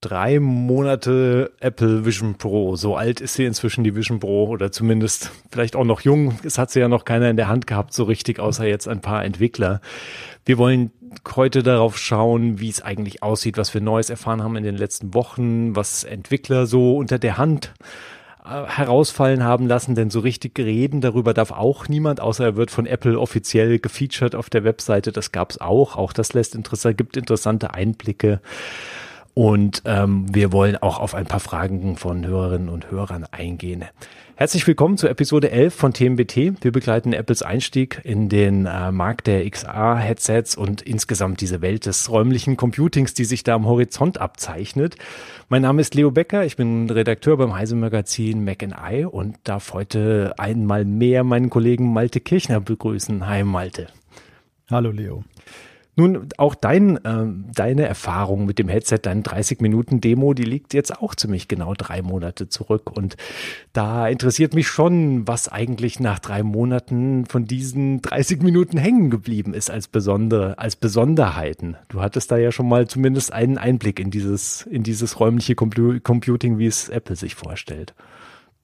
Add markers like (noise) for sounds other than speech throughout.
drei Monate Apple Vision Pro. So alt ist sie inzwischen, die Vision Pro, oder zumindest vielleicht auch noch jung. Es hat sie ja noch keiner in der Hand gehabt, so richtig, außer jetzt ein paar Entwickler. Wir wollen heute darauf schauen, wie es eigentlich aussieht, was wir Neues erfahren haben in den letzten Wochen, was Entwickler so unter der Hand äh, herausfallen haben lassen, denn so richtig reden darüber darf auch niemand, außer er wird von Apple offiziell gefeatured auf der Webseite. Das gab's auch. Auch das lässt interessant, gibt interessante Einblicke. Und ähm, wir wollen auch auf ein paar Fragen von Hörerinnen und Hörern eingehen. Herzlich willkommen zur Episode 11 von TMBT. Wir begleiten Apples Einstieg in den äh, Markt der XR-Headsets und insgesamt diese Welt des räumlichen Computings, die sich da am Horizont abzeichnet. Mein Name ist Leo Becker, ich bin Redakteur beim Heise Magazin Mac I und darf heute einmal mehr meinen Kollegen Malte Kirchner begrüßen. Hi Malte. Hallo Leo. Nun, auch dein, äh, deine Erfahrung mit dem Headset, deine 30 Minuten Demo, die liegt jetzt auch ziemlich genau drei Monate zurück. Und da interessiert mich schon, was eigentlich nach drei Monaten von diesen 30 Minuten hängen geblieben ist als besondere, als Besonderheiten. Du hattest da ja schon mal zumindest einen Einblick in dieses, in dieses räumliche Computing, wie es Apple sich vorstellt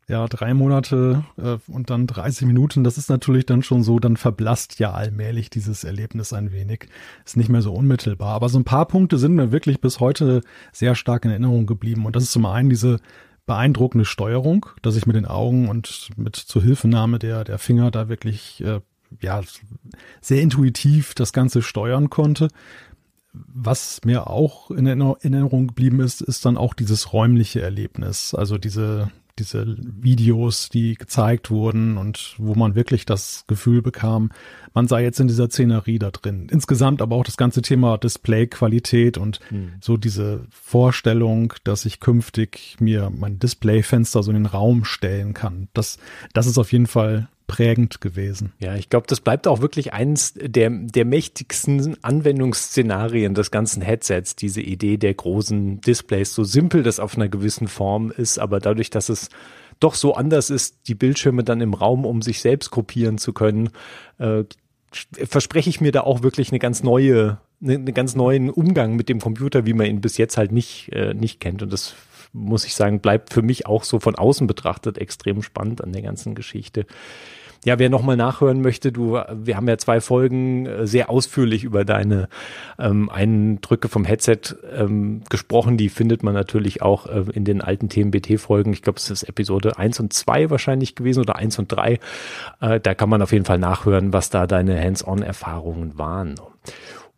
ja, drei Monate äh, und dann 30 Minuten, das ist natürlich dann schon so, dann verblasst ja allmählich dieses Erlebnis ein wenig. Ist nicht mehr so unmittelbar. Aber so ein paar Punkte sind mir wirklich bis heute sehr stark in Erinnerung geblieben. Und das ist zum einen diese beeindruckende Steuerung, dass ich mit den Augen und mit Zuhilfenahme der, der Finger da wirklich, äh, ja, sehr intuitiv das Ganze steuern konnte. Was mir auch in Erinnerung geblieben ist, ist dann auch dieses räumliche Erlebnis. Also diese, diese Videos, die gezeigt wurden und wo man wirklich das Gefühl bekam, man sei jetzt in dieser Szenerie da drin. Insgesamt aber auch das ganze Thema Displayqualität und mhm. so diese Vorstellung, dass ich künftig mir mein Displayfenster so in den Raum stellen kann. Das, das ist auf jeden Fall prägend gewesen. Ja, ich glaube, das bleibt auch wirklich eines der, der mächtigsten Anwendungsszenarien des ganzen Headsets, diese Idee der großen Displays, so simpel das auf einer gewissen Form ist, aber dadurch, dass es doch so anders ist, die Bildschirme dann im Raum, um sich selbst kopieren zu können, äh, verspreche ich mir da auch wirklich eine ganz neue, eine, eine ganz neuen Umgang mit dem Computer, wie man ihn bis jetzt halt nicht, äh, nicht kennt. Und das muss ich sagen, bleibt für mich auch so von außen betrachtet extrem spannend an der ganzen Geschichte. Ja, wer nochmal nachhören möchte, du, wir haben ja zwei Folgen äh, sehr ausführlich über deine ähm, Eindrücke vom Headset ähm, gesprochen. Die findet man natürlich auch äh, in den alten TMBT-Folgen. Ich glaube, es ist Episode eins und zwei wahrscheinlich gewesen oder eins und drei. Äh, da kann man auf jeden Fall nachhören, was da deine Hands-on-Erfahrungen waren.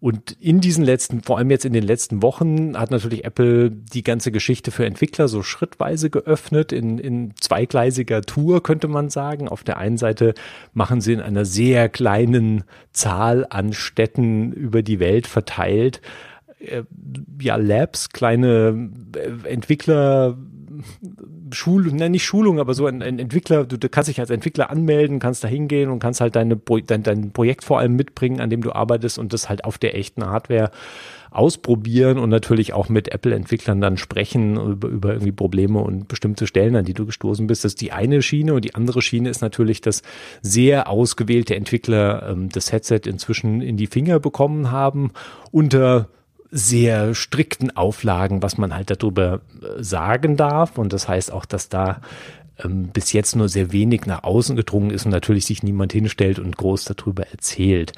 Und in diesen letzten, vor allem jetzt in den letzten Wochen, hat natürlich Apple die ganze Geschichte für Entwickler so schrittweise geöffnet, in, in zweigleisiger Tour, könnte man sagen. Auf der einen Seite machen sie in einer sehr kleinen Zahl an Städten über die Welt verteilt, äh, ja, Labs, kleine äh, Entwickler, Schul, ne, nicht Schulung, aber so ein, ein Entwickler, du, du, kannst dich als Entwickler anmelden, kannst da hingehen und kannst halt deine, dein, dein Projekt vor allem mitbringen, an dem du arbeitest und das halt auf der echten Hardware ausprobieren und natürlich auch mit Apple-Entwicklern dann sprechen über, über irgendwie Probleme und bestimmte Stellen, an die du gestoßen bist. Das ist die eine Schiene und die andere Schiene ist natürlich, dass sehr ausgewählte Entwickler ähm, das Headset inzwischen in die Finger bekommen haben unter sehr strikten Auflagen, was man halt darüber äh, sagen darf. Und das heißt auch, dass da ähm, bis jetzt nur sehr wenig nach außen gedrungen ist und natürlich sich niemand hinstellt und groß darüber erzählt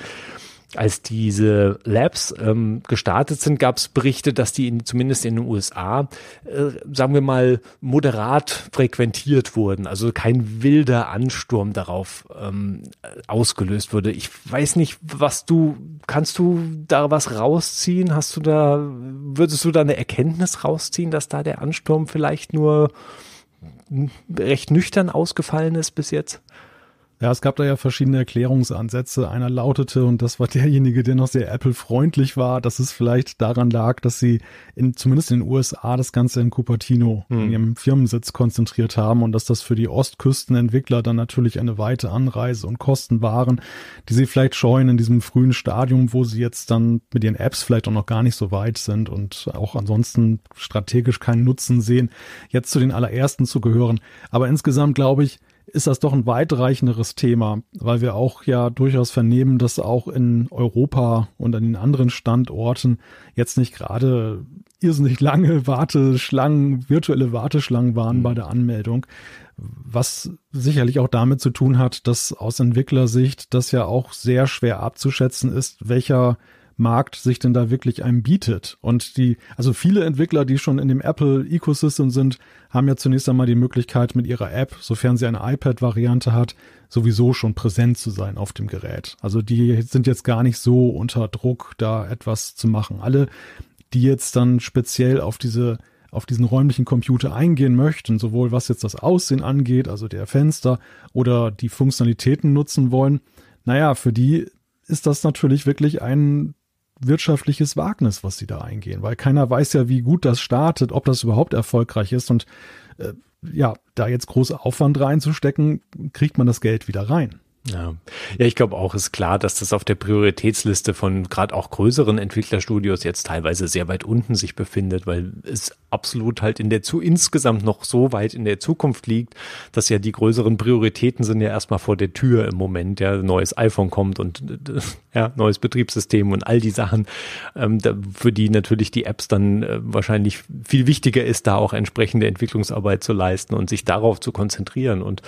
als diese Labs ähm, gestartet sind, gab es Berichte, dass die in, zumindest in den USA, äh, sagen wir mal, moderat frequentiert wurden. Also kein wilder Ansturm darauf ähm, ausgelöst wurde. Ich weiß nicht, was du, kannst du da was rausziehen? Hast du da, würdest du da eine Erkenntnis rausziehen, dass da der Ansturm vielleicht nur recht nüchtern ausgefallen ist bis jetzt? Ja, es gab da ja verschiedene Erklärungsansätze. Einer lautete, und das war derjenige, der noch sehr Apple-freundlich war, dass es vielleicht daran lag, dass sie in, zumindest in den USA das Ganze in Cupertino hm. in ihrem Firmensitz konzentriert haben und dass das für die Ostküstenentwickler dann natürlich eine weite Anreise und Kosten waren, die sie vielleicht scheuen in diesem frühen Stadium, wo sie jetzt dann mit ihren Apps vielleicht auch noch gar nicht so weit sind und auch ansonsten strategisch keinen Nutzen sehen, jetzt zu den allerersten zu gehören. Aber insgesamt glaube ich, ist das doch ein weitreichenderes Thema, weil wir auch ja durchaus vernehmen, dass auch in Europa und an den anderen Standorten jetzt nicht gerade irrsinnig lange Warteschlangen, virtuelle Warteschlangen waren mhm. bei der Anmeldung, was sicherlich auch damit zu tun hat, dass aus Entwicklersicht das ja auch sehr schwer abzuschätzen ist, welcher Markt sich denn da wirklich einem bietet. Und die, also viele Entwickler, die schon in dem Apple Ecosystem sind, haben ja zunächst einmal die Möglichkeit mit ihrer App, sofern sie eine iPad-Variante hat, sowieso schon präsent zu sein auf dem Gerät. Also die sind jetzt gar nicht so unter Druck, da etwas zu machen. Alle, die jetzt dann speziell auf diese auf diesen räumlichen Computer eingehen möchten, sowohl was jetzt das Aussehen angeht, also der Fenster, oder die Funktionalitäten nutzen wollen, naja, für die ist das natürlich wirklich ein wirtschaftliches Wagnis, was sie da eingehen, weil keiner weiß ja, wie gut das startet, ob das überhaupt erfolgreich ist und äh, ja, da jetzt große Aufwand reinzustecken, kriegt man das Geld wieder rein. Ja, ja ich glaube auch, ist klar, dass das auf der Prioritätsliste von gerade auch größeren Entwicklerstudios jetzt teilweise sehr weit unten sich befindet, weil es absolut halt in der zu insgesamt noch so weit in der Zukunft liegt, dass ja die größeren Prioritäten sind ja erstmal vor der Tür im Moment, ja, neues iPhone kommt und (laughs) ja, neues Betriebssystem und all die Sachen, ähm, da, für die natürlich die Apps dann äh, wahrscheinlich viel wichtiger ist, da auch entsprechende Entwicklungsarbeit zu leisten und sich darauf zu konzentrieren und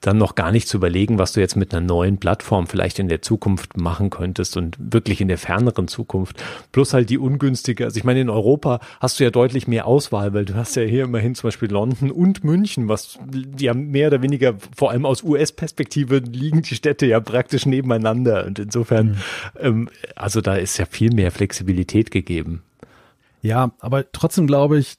dann noch gar nicht zu überlegen, was du jetzt mit einer neuen Plattform vielleicht in der Zukunft machen könntest und wirklich in der ferneren Zukunft. Plus halt die ungünstige, also ich meine, in Europa hast du ja deutlich mehr Auswahl, weil du hast ja hier immerhin zum Beispiel London und München, was ja mehr oder weniger, vor allem aus US-Perspektive, liegen die Städte ja praktisch nebeneinander. Und insofern, mhm. ähm, also da ist ja viel mehr Flexibilität gegeben. Ja, aber trotzdem glaube ich,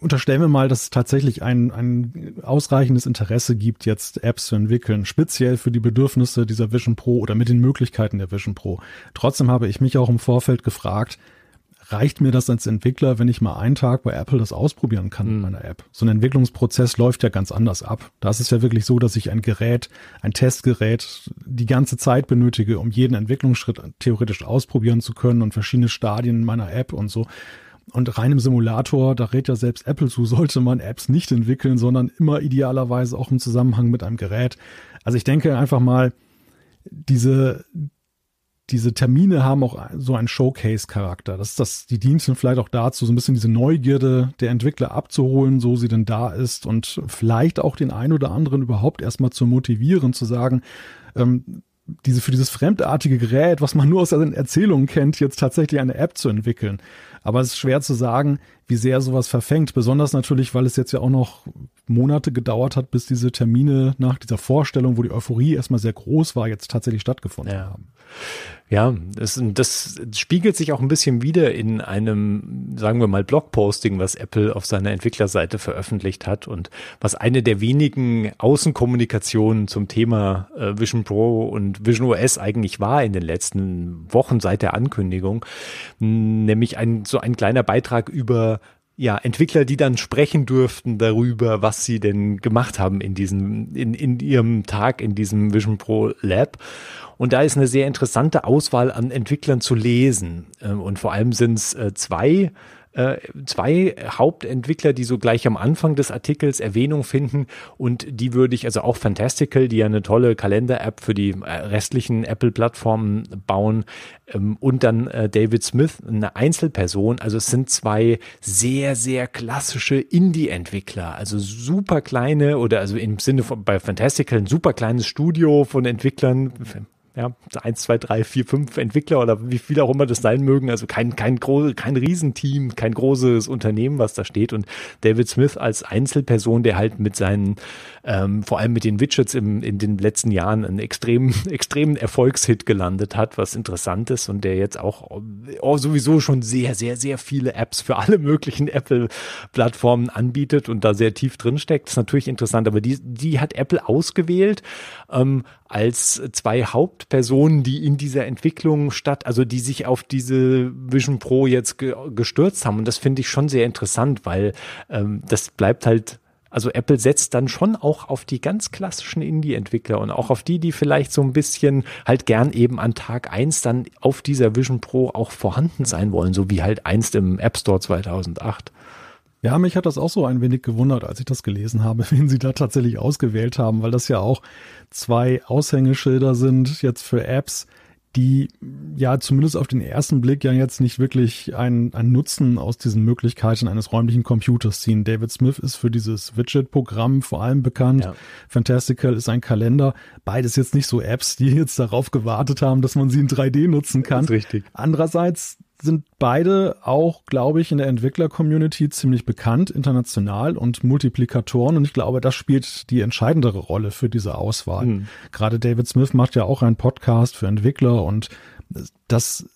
unterstellen wir mal, dass es tatsächlich ein, ein ausreichendes Interesse gibt, jetzt Apps zu entwickeln, speziell für die Bedürfnisse dieser Vision Pro oder mit den Möglichkeiten der Vision Pro. Trotzdem habe ich mich auch im Vorfeld gefragt, reicht mir das als Entwickler, wenn ich mal einen Tag bei Apple das ausprobieren kann mhm. in meiner App? So ein Entwicklungsprozess läuft ja ganz anders ab. Da ist es ja wirklich so, dass ich ein Gerät, ein Testgerät die ganze Zeit benötige, um jeden Entwicklungsschritt theoretisch ausprobieren zu können und verschiedene Stadien meiner App und so. Und rein im Simulator, da rät ja selbst Apple zu, (laughs) sollte man Apps nicht entwickeln, sondern immer idealerweise auch im Zusammenhang mit einem Gerät. Also ich denke einfach mal, diese, diese Termine haben auch so einen Showcase-Charakter. Das das, die dienen vielleicht auch dazu, so ein bisschen diese Neugierde der Entwickler abzuholen, so sie denn da ist und vielleicht auch den einen oder anderen überhaupt erstmal zu motivieren, zu sagen, ähm, diese, für dieses fremdartige Gerät, was man nur aus den Erzählungen kennt, jetzt tatsächlich eine App zu entwickeln. Aber es ist schwer zu sagen, wie sehr sowas verfängt. Besonders natürlich, weil es jetzt ja auch noch Monate gedauert hat, bis diese Termine nach dieser Vorstellung, wo die Euphorie erstmal sehr groß war, jetzt tatsächlich stattgefunden ja. haben. Ja, das, das spiegelt sich auch ein bisschen wieder in einem, sagen wir mal, Blogposting, was Apple auf seiner Entwicklerseite veröffentlicht hat und was eine der wenigen Außenkommunikationen zum Thema äh, Vision Pro und Vision OS eigentlich war in den letzten Wochen seit der Ankündigung, nämlich ein so ein kleiner Beitrag über ja, Entwickler, die dann sprechen durften darüber, was sie denn gemacht haben in diesem, in, in ihrem Tag in diesem Vision Pro Lab. Und da ist eine sehr interessante Auswahl an Entwicklern zu lesen. Ähm, und vor allem sind es äh, zwei äh, zwei Hauptentwickler, die so gleich am Anfang des Artikels Erwähnung finden und die würde ich, also auch Fantastical, die ja eine tolle Kalender-App für die äh, restlichen Apple-Plattformen bauen ähm, und dann äh, David Smith, eine Einzelperson, also es sind zwei sehr, sehr klassische Indie-Entwickler, also super kleine oder also im Sinne von bei Fantastical ein super kleines Studio von Entwicklern, ja, eins, zwei, drei, vier, fünf Entwickler oder wie viel auch immer das sein mögen. Also kein, kein, groß, kein Riesenteam, kein großes Unternehmen, was da steht. Und David Smith als Einzelperson, der halt mit seinen, ähm, vor allem mit den Widgets im, in den letzten Jahren einen extremen, (laughs) extremen Erfolgshit gelandet hat, was interessant ist und der jetzt auch oh, sowieso schon sehr, sehr, sehr viele Apps für alle möglichen (laughs) Apple-Plattformen anbietet und da sehr tief drin steckt. ist natürlich interessant, aber die, die hat Apple ausgewählt, ähm, als zwei Hauptpersonen, die in dieser Entwicklung statt, also die sich auf diese Vision Pro jetzt ge gestürzt haben. Und das finde ich schon sehr interessant, weil ähm, das bleibt halt also Apple setzt dann schon auch auf die ganz klassischen Indie-Entwickler und auch auf die, die vielleicht so ein bisschen halt gern eben an Tag eins dann auf dieser Vision Pro auch vorhanden sein wollen, so wie halt einst im App Store 2008. Ja, mich hat das auch so ein wenig gewundert, als ich das gelesen habe, (laughs) wen sie da tatsächlich ausgewählt haben, weil das ja auch zwei Aushängeschilder sind jetzt für Apps, die ja zumindest auf den ersten Blick ja jetzt nicht wirklich einen, einen Nutzen aus diesen Möglichkeiten eines räumlichen Computers ziehen. David Smith ist für dieses Widget-Programm vor allem bekannt. Ja. Fantastical ist ein Kalender. Beides jetzt nicht so Apps, die jetzt darauf gewartet haben, dass man sie in 3D nutzen kann. Das ist richtig. Andererseits sind beide auch, glaube ich, in der Entwickler-Community ziemlich bekannt, international und Multiplikatoren. Und ich glaube, das spielt die entscheidendere Rolle für diese Auswahl. Mhm. Gerade David Smith macht ja auch einen Podcast für Entwickler und das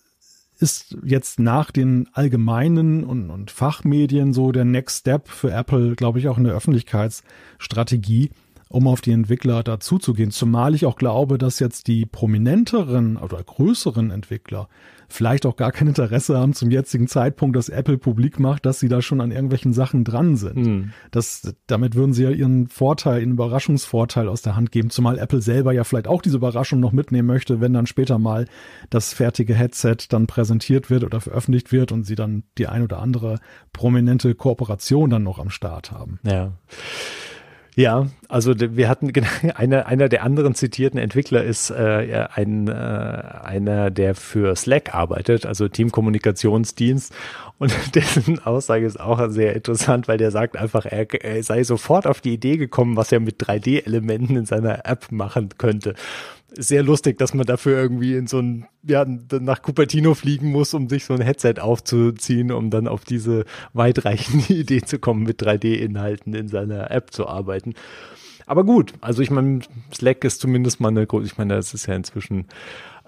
ist jetzt nach den allgemeinen und, und Fachmedien so der Next Step für Apple, glaube ich, auch in der Öffentlichkeitsstrategie um auf die Entwickler dazuzugehen. Zumal ich auch glaube, dass jetzt die prominenteren oder größeren Entwickler vielleicht auch gar kein Interesse haben zum jetzigen Zeitpunkt, dass Apple publik macht, dass sie da schon an irgendwelchen Sachen dran sind. Hm. Das, damit würden sie ja ihren Vorteil, ihren Überraschungsvorteil aus der Hand geben, zumal Apple selber ja vielleicht auch diese Überraschung noch mitnehmen möchte, wenn dann später mal das fertige Headset dann präsentiert wird oder veröffentlicht wird und sie dann die ein oder andere prominente Kooperation dann noch am Start haben. Ja. Ja, also wir hatten (laughs) einer einer der anderen zitierten Entwickler ist äh, ein äh, einer, der für Slack arbeitet, also Teamkommunikationsdienst. Und (laughs) dessen Aussage ist auch sehr interessant, weil der sagt einfach, er, er sei sofort auf die Idee gekommen, was er mit 3D-Elementen in seiner App machen könnte sehr lustig, dass man dafür irgendwie in so ein, ja, nach Cupertino fliegen muss, um sich so ein Headset aufzuziehen, um dann auf diese weitreichende (laughs) Idee zu kommen, mit 3D-Inhalten in seiner App zu arbeiten. Aber gut, also ich meine, Slack ist zumindest mal eine, ich meine, das ist ja inzwischen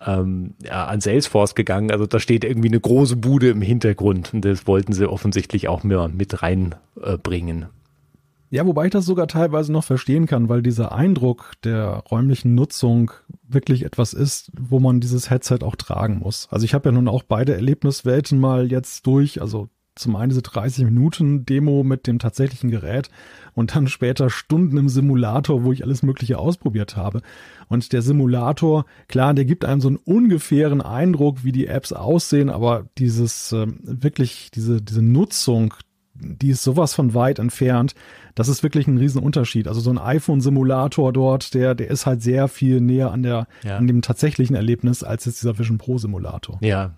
ähm, ja, an Salesforce gegangen. Also da steht irgendwie eine große Bude im Hintergrund und das wollten sie offensichtlich auch mehr mit reinbringen. Äh, ja, wobei ich das sogar teilweise noch verstehen kann, weil dieser Eindruck der räumlichen Nutzung wirklich etwas ist, wo man dieses Headset auch tragen muss. Also ich habe ja nun auch beide Erlebniswelten mal jetzt durch, also zum einen diese 30 Minuten Demo mit dem tatsächlichen Gerät und dann später Stunden im Simulator, wo ich alles Mögliche ausprobiert habe. Und der Simulator, klar, der gibt einem so einen ungefähren Eindruck, wie die Apps aussehen, aber dieses äh, wirklich, diese, diese Nutzung die ist sowas von weit entfernt. Das ist wirklich ein Riesenunterschied. Also so ein iPhone-Simulator dort, der, der ist halt sehr viel näher an der, ja. an dem tatsächlichen Erlebnis als jetzt dieser Vision Pro Simulator. Ja.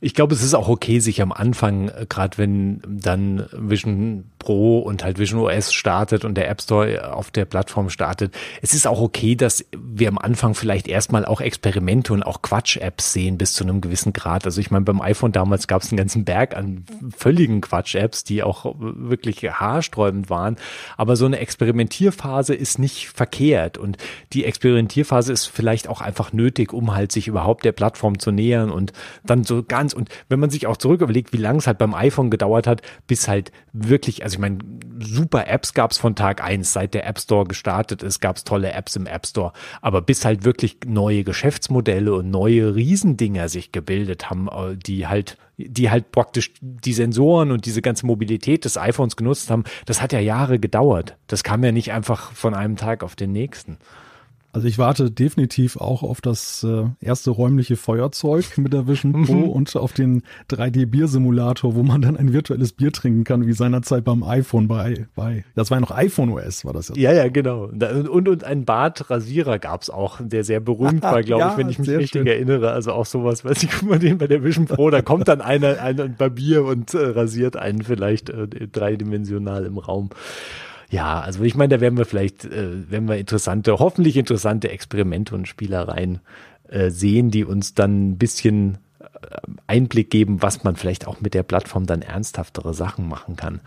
Ich glaube, es ist auch okay, sich am Anfang, äh, gerade wenn dann Vision Pro und halt Vision OS startet und der App Store auf der Plattform startet. Es ist auch okay, dass wir am Anfang vielleicht erstmal auch Experimente und auch Quatsch-Apps sehen bis zu einem gewissen Grad. Also ich meine, beim iPhone damals gab es einen ganzen Berg an völligen Quatsch-Apps, die auch wirklich haarsträubend waren. Aber so eine Experimentierphase ist nicht verkehrt und die Experimentierphase ist vielleicht auch einfach nötig, um halt sich überhaupt der Plattform zu nähern und dann so ganz und wenn man sich auch zurück überlegt, wie lange es halt beim iPhone gedauert hat, bis halt wirklich, also also ich meine, super Apps gab es von Tag eins, seit der App Store gestartet ist, gab es tolle Apps im App Store. Aber bis halt wirklich neue Geschäftsmodelle und neue Riesendinger sich gebildet haben, äh, die halt, die halt praktisch die Sensoren und diese ganze Mobilität des iPhones genutzt haben, das hat ja Jahre gedauert. Das kam ja nicht einfach von einem Tag auf den nächsten. Also ich warte definitiv auch auf das äh, erste räumliche Feuerzeug mit der Vision Pro mhm. und auf den 3D-Bier-Simulator, wo man dann ein virtuelles Bier trinken kann, wie seinerzeit beim iPhone bei, bei das war ja noch iPhone OS, war das ja. Ja, ja, genau. Und, und ein Bartrasierer gab's auch, der sehr berühmt war, (laughs) glaube ja, ich, wenn ich mich richtig schön. erinnere. Also auch sowas, weiß ich, guck mal den bei der Vision Pro, da kommt dann einer, einer ein Barbier und äh, rasiert einen vielleicht äh, dreidimensional im Raum. Ja, also ich meine, da werden wir vielleicht, äh, werden wir interessante, hoffentlich interessante Experimente und Spielereien äh, sehen, die uns dann ein bisschen äh, Einblick geben, was man vielleicht auch mit der Plattform dann ernsthaftere Sachen machen kann.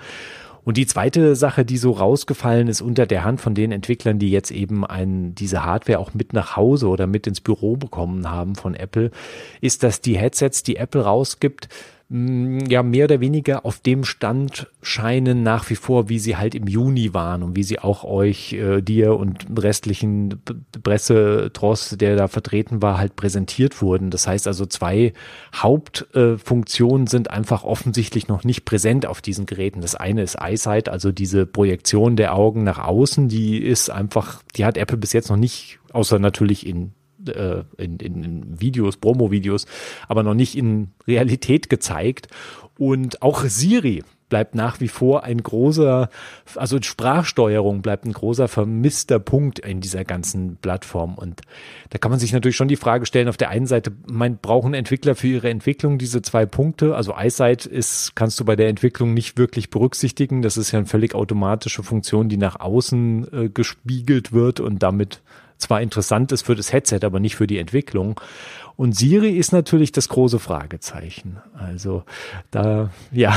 Und die zweite Sache, die so rausgefallen ist unter der Hand von den Entwicklern, die jetzt eben ein, diese Hardware auch mit nach Hause oder mit ins Büro bekommen haben von Apple, ist, dass die Headsets, die Apple rausgibt, ja mehr oder weniger auf dem Stand scheinen nach wie vor, wie sie halt im Juni waren und wie sie auch euch, äh, dir und restlichen Pressetross, der da vertreten war, halt präsentiert wurden. Das heißt also, zwei Hauptfunktionen äh, sind einfach offensichtlich noch nicht präsent auf diesen Geräten. Das eine ist EyeSight, also diese Projektion der Augen nach außen, die ist einfach, die hat Apple bis jetzt noch nicht, außer natürlich in äh, in, in, in Videos, Promo-Videos, aber noch nicht in Realität gezeigt. Und auch Siri bleibt nach wie vor ein großer, also Sprachsteuerung bleibt ein großer vermisster Punkt in dieser ganzen Plattform. Und da kann man sich natürlich schon die Frage stellen, auf der einen Seite, mein, brauchen Entwickler für ihre Entwicklung diese zwei Punkte? Also EyeSight ist, kannst du bei der Entwicklung nicht wirklich berücksichtigen. Das ist ja eine völlig automatische Funktion, die nach außen äh, gespiegelt wird und damit zwar interessant ist für das Headset, aber nicht für die Entwicklung. Und Siri ist natürlich das große Fragezeichen. Also da, ja.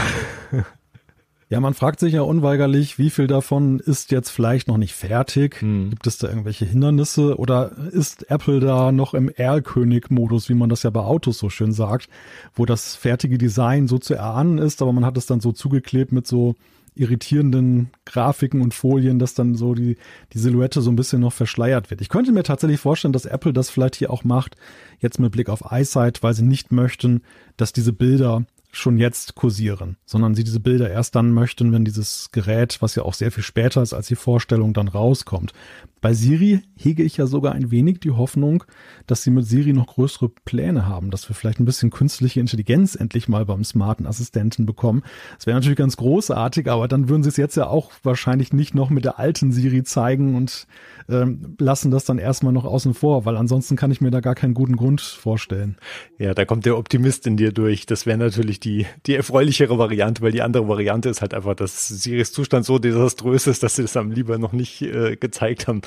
Ja, man fragt sich ja unweigerlich, wie viel davon ist jetzt vielleicht noch nicht fertig? Hm. Gibt es da irgendwelche Hindernisse oder ist Apple da noch im Erlkönig-Modus, wie man das ja bei Autos so schön sagt, wo das fertige Design so zu erahnen ist, aber man hat es dann so zugeklebt mit so irritierenden Grafiken und Folien, dass dann so die, die Silhouette so ein bisschen noch verschleiert wird. Ich könnte mir tatsächlich vorstellen, dass Apple das vielleicht hier auch macht, jetzt mit Blick auf EyeSight, weil sie nicht möchten, dass diese Bilder schon jetzt kursieren, sondern sie diese Bilder erst dann möchten, wenn dieses Gerät, was ja auch sehr viel später ist als die Vorstellung, dann rauskommt. Bei Siri hege ich ja sogar ein wenig die Hoffnung, dass sie mit Siri noch größere Pläne haben, dass wir vielleicht ein bisschen künstliche Intelligenz endlich mal beim smarten Assistenten bekommen. Das wäre natürlich ganz großartig, aber dann würden sie es jetzt ja auch wahrscheinlich nicht noch mit der alten Siri zeigen und ähm, lassen das dann erstmal noch außen vor, weil ansonsten kann ich mir da gar keinen guten Grund vorstellen. Ja, da kommt der Optimist in dir durch. Das wäre natürlich die, die erfreulichere Variante, weil die andere Variante ist halt einfach, dass Siris Zustand so desaströs ist, dass sie das am lieber noch nicht äh, gezeigt haben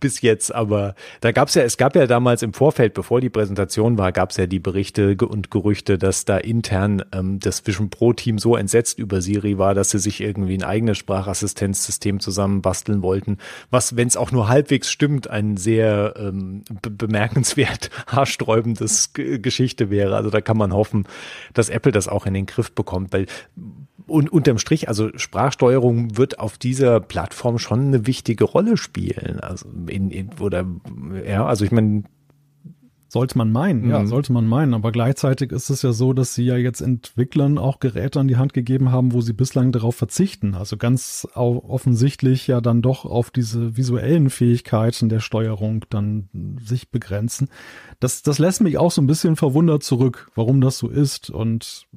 bis jetzt. Aber da gab es ja, es gab ja damals im Vorfeld, bevor die Präsentation war, gab es ja die Berichte und Gerüchte, dass da intern ähm, das Vision Pro Team so entsetzt über Siri war, dass sie sich irgendwie ein eigenes Sprachassistenzsystem zusammenbasteln wollten, was, wenn es auch nur halbwegs stimmt, ein sehr ähm, be bemerkenswert haarsträubendes G Geschichte wäre. Also da kann man hoffen, dass Apple das auch in den Griff bekommt, weil und unterm Strich, also Sprachsteuerung wird auf dieser Plattform schon eine wichtige Rolle spielen. Also in, in oder ja, also ich meine, sollte man meinen, mhm. ja, sollte man meinen. Aber gleichzeitig ist es ja so, dass sie ja jetzt Entwicklern auch Geräte an die Hand gegeben haben, wo sie bislang darauf verzichten. Also ganz offensichtlich ja dann doch auf diese visuellen Fähigkeiten der Steuerung dann sich begrenzen. Das, das lässt mich auch so ein bisschen verwundert zurück, warum das so ist. Und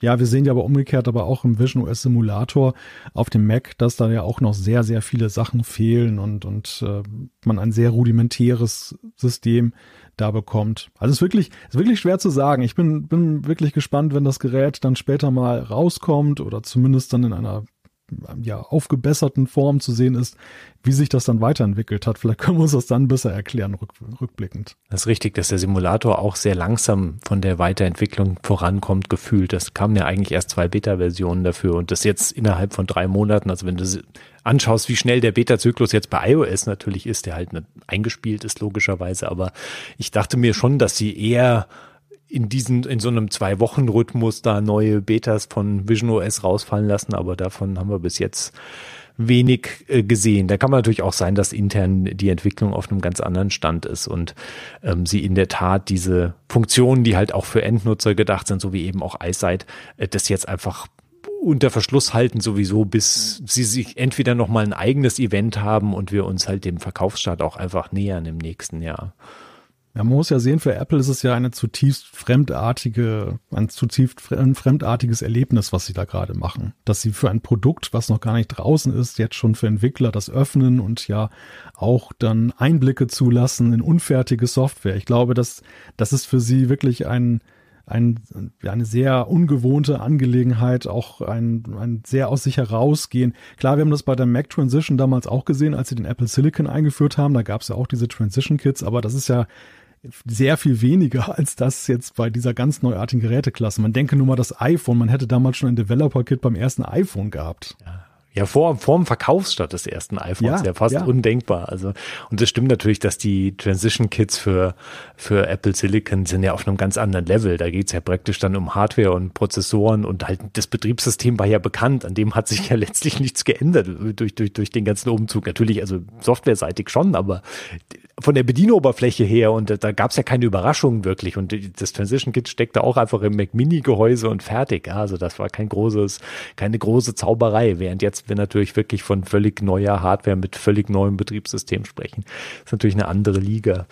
ja, wir sehen ja aber umgekehrt aber auch im Vision OS Simulator auf dem Mac, dass da ja auch noch sehr, sehr viele Sachen fehlen und, und äh, man ein sehr rudimentäres System da bekommt. Also es ist wirklich, ist wirklich schwer zu sagen. Ich bin, bin wirklich gespannt, wenn das Gerät dann später mal rauskommt oder zumindest dann in einer ja, aufgebesserten Form zu sehen ist, wie sich das dann weiterentwickelt hat. Vielleicht können wir uns das dann besser erklären, rück, rückblickend. Das ist richtig, dass der Simulator auch sehr langsam von der Weiterentwicklung vorankommt, gefühlt. Das kamen ja eigentlich erst zwei Beta-Versionen dafür und das jetzt innerhalb von drei Monaten. Also wenn du anschaust, wie schnell der Beta-Zyklus jetzt bei iOS natürlich ist, der halt eingespielt ist, logischerweise. Aber ich dachte mir schon, dass sie eher in diesen, in so einem Zwei-Wochen-Rhythmus da neue Betas von Vision OS rausfallen lassen, aber davon haben wir bis jetzt wenig äh, gesehen. Da kann man natürlich auch sein, dass intern die Entwicklung auf einem ganz anderen Stand ist und ähm, sie in der Tat diese Funktionen, die halt auch für Endnutzer gedacht sind, so wie eben auch iSight, äh, das jetzt einfach unter Verschluss halten sowieso, bis sie sich entweder noch mal ein eigenes Event haben und wir uns halt dem Verkaufsstart auch einfach nähern im nächsten Jahr. Man muss ja sehen, für Apple ist es ja eine zutiefst fremdartige, ein zutiefst fremdartiges Erlebnis, was sie da gerade machen. Dass sie für ein Produkt, was noch gar nicht draußen ist, jetzt schon für Entwickler das öffnen und ja auch dann Einblicke zulassen in unfertige Software. Ich glaube, dass das ist für sie wirklich ein, ein, eine sehr ungewohnte Angelegenheit, auch ein, ein sehr aus sich herausgehen. Klar, wir haben das bei der Mac Transition damals auch gesehen, als sie den Apple Silicon eingeführt haben. Da gab es ja auch diese Transition Kits, aber das ist ja sehr viel weniger (laughs) als das jetzt bei dieser ganz neuartigen Geräteklasse. Man denke nur mal das iPhone, man hätte damals schon ein Developer-Kit beim ersten iPhone gehabt. Ja. Ja, vor, vor dem Verkaufsstart des ersten iPhones, ja, ja fast ja. undenkbar. Also, und es stimmt natürlich, dass die Transition Kits für, für Apple Silicon sind ja auf einem ganz anderen Level. Da geht's ja praktisch dann um Hardware und Prozessoren und halt das Betriebssystem war ja bekannt. An dem hat sich ja (laughs) letztlich nichts geändert durch, durch, durch den ganzen Umzug. Natürlich, also softwareseitig schon, aber von der Bedienoberfläche her und da gab es ja keine Überraschungen wirklich und das Transition Kit steckte auch einfach im Mac Mini Gehäuse und fertig. Also das war kein großes, keine große Zauberei, während jetzt wir natürlich wirklich von völlig neuer Hardware mit völlig neuem Betriebssystem sprechen. Das ist natürlich eine andere Liga.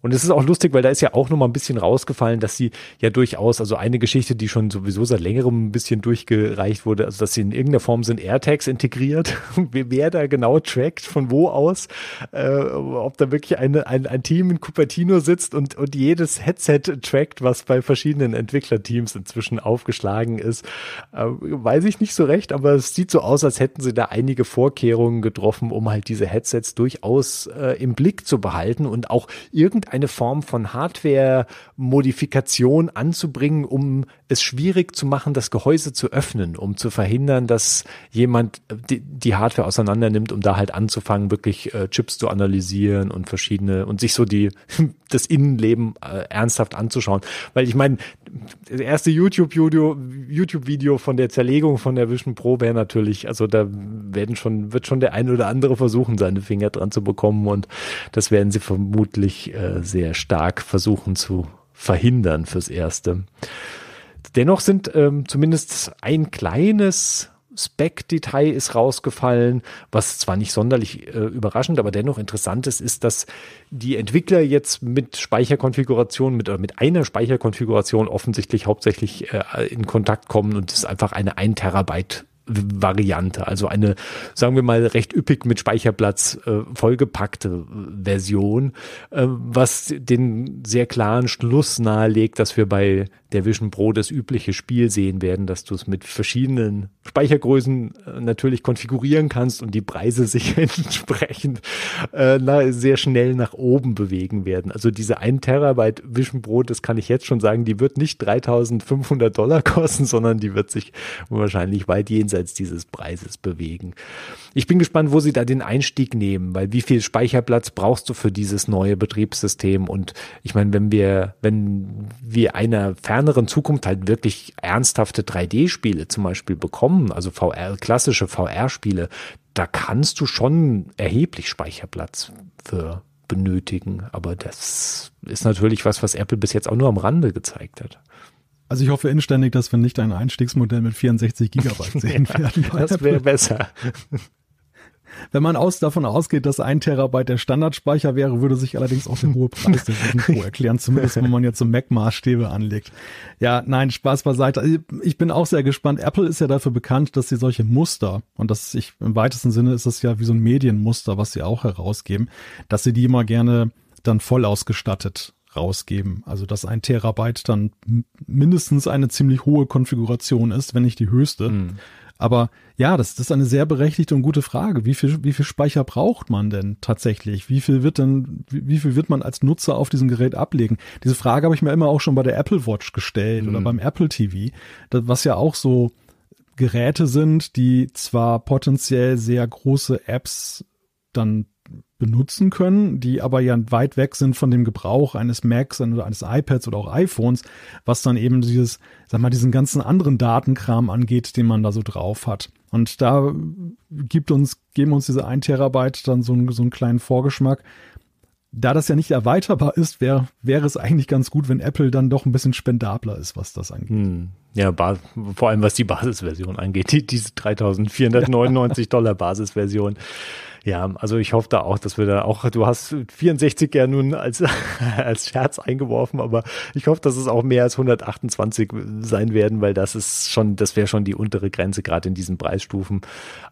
Und es ist auch lustig, weil da ist ja auch noch mal ein bisschen rausgefallen, dass sie ja durchaus, also eine Geschichte, die schon sowieso seit längerem ein bisschen durchgereicht wurde, also dass sie in irgendeiner Form sind AirTags integriert, (laughs) wer da genau trackt, von wo aus, äh, ob da wirklich eine, ein, ein Team in Cupertino sitzt und, und jedes Headset trackt, was bei verschiedenen Entwicklerteams inzwischen aufgeschlagen ist. Äh, weiß ich nicht so recht, aber es sieht so aus, als hätten sie da einige Vorkehrungen getroffen, um halt diese Headsets durchaus äh, im Blick zu behalten und auch irgendein irgendeine Form von Hardware-Modifikation anzubringen, um es schwierig zu machen, das Gehäuse zu öffnen, um zu verhindern, dass jemand die, die Hardware auseinander nimmt, um da halt anzufangen, wirklich äh, Chips zu analysieren und verschiedene und sich so die (laughs) das Innenleben äh, ernsthaft anzuschauen. Weil ich meine, das erste YouTube-Video YouTube-Video von der Zerlegung von der Vision Pro wäre natürlich, also da werden schon, wird schon der eine oder andere versuchen, seine Finger dran zu bekommen und das werden sie vermutlich äh, sehr stark versuchen zu verhindern fürs Erste. Dennoch sind ähm, zumindest ein kleines Spec-Detail ist rausgefallen, was zwar nicht sonderlich äh, überraschend, aber dennoch interessant ist, ist, dass die Entwickler jetzt mit Speicherkonfiguration, mit, oder mit einer Speicherkonfiguration offensichtlich hauptsächlich äh, in Kontakt kommen und es einfach eine 1 Terabyte Variante, also eine, sagen wir mal, recht üppig mit Speicherplatz äh, vollgepackte Version, äh, was den sehr klaren Schluss nahelegt, dass wir bei der Vision Pro das übliche Spiel sehen werden, dass du es mit verschiedenen Speichergrößen äh, natürlich konfigurieren kannst und die Preise (laughs) sich entsprechend äh, na, sehr schnell nach oben bewegen werden. Also diese 1 Terabyte Vision Pro, das kann ich jetzt schon sagen, die wird nicht 3500 Dollar (laughs) kosten, sondern die wird sich wahrscheinlich weit jenseits dieses Preises bewegen. Ich bin gespannt, wo sie da den Einstieg nehmen, weil wie viel Speicherplatz brauchst du für dieses neue Betriebssystem? Und ich meine, wenn wir, wenn wir einer ferneren Zukunft halt wirklich ernsthafte 3D-Spiele zum Beispiel bekommen, also VR, klassische VR-Spiele, da kannst du schon erheblich Speicherplatz für benötigen. Aber das ist natürlich was, was Apple bis jetzt auch nur am Rande gezeigt hat. Also ich hoffe inständig, dass wir nicht ein Einstiegsmodell mit 64 Gigabyte (laughs) sehen werden. das wäre besser. Wenn man aus, davon ausgeht, dass ein Terabyte der Standardspeicher wäre, würde sich allerdings auch der hohe Preis der Vision (laughs) Pro erklären, zumindest wenn man jetzt so Mac-Maßstäbe anlegt. Ja, nein, Spaß beiseite. Ich bin auch sehr gespannt. Apple ist ja dafür bekannt, dass sie solche Muster, und das ich, im weitesten Sinne ist das ja wie so ein Medienmuster, was sie auch herausgeben, dass sie die immer gerne dann voll ausgestattet rausgeben. Also dass ein Terabyte dann mindestens eine ziemlich hohe Konfiguration ist, wenn nicht die höchste. Mhm. Aber ja, das, das ist eine sehr berechtigte und gute Frage. Wie viel, wie viel Speicher braucht man denn tatsächlich? Wie viel wird denn, wie, wie viel wird man als Nutzer auf diesem Gerät ablegen? Diese Frage habe ich mir immer auch schon bei der Apple Watch gestellt mhm. oder beim Apple TV, das, was ja auch so Geräte sind, die zwar potenziell sehr große Apps dann benutzen können, die aber ja weit weg sind von dem Gebrauch eines Macs oder eines iPads oder auch iPhones, was dann eben dieses, sag mal, diesen ganzen anderen Datenkram angeht, den man da so drauf hat. Und da gibt uns, geben uns diese 1 Terabyte dann so, einen, so einen kleinen Vorgeschmack. Da das ja nicht erweiterbar ist, wäre wäre es eigentlich ganz gut, wenn Apple dann doch ein bisschen spendabler ist, was das angeht. Hm. Ja, vor allem was die Basisversion angeht, die, diese 3499 Dollar Basisversion. Ja, also ich hoffe da auch, dass wir da auch, du hast 64 ja nun als, (laughs) als Scherz eingeworfen, aber ich hoffe, dass es auch mehr als 128 sein werden, weil das ist schon, das wäre schon die untere Grenze, gerade in diesen Preisstufen.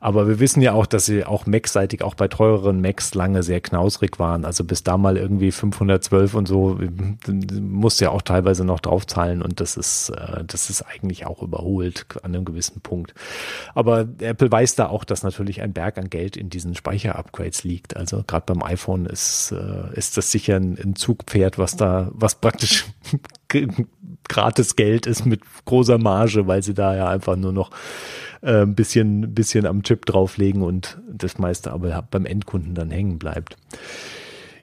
Aber wir wissen ja auch, dass sie auch Mac-seitig, auch bei teureren Macs lange sehr knausrig waren. Also bis da mal irgendwie 512 und so, musst ja auch teilweise noch draufzahlen und das ist, äh, das ist eigentlich auch überholt an einem gewissen Punkt. Aber Apple weiß da auch, dass natürlich ein Berg an Geld in diesen Speicher Speicher-Upgrades liegt. Also gerade beim iPhone ist, äh, ist das sicher ein, ein Zugpferd, was da, was praktisch (laughs) gratis Geld ist mit großer Marge, weil sie da ja einfach nur noch äh, ein bisschen, bisschen am Chip drauflegen und das meiste aber beim Endkunden dann hängen bleibt.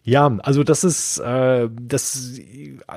Ja, also das ist äh, das,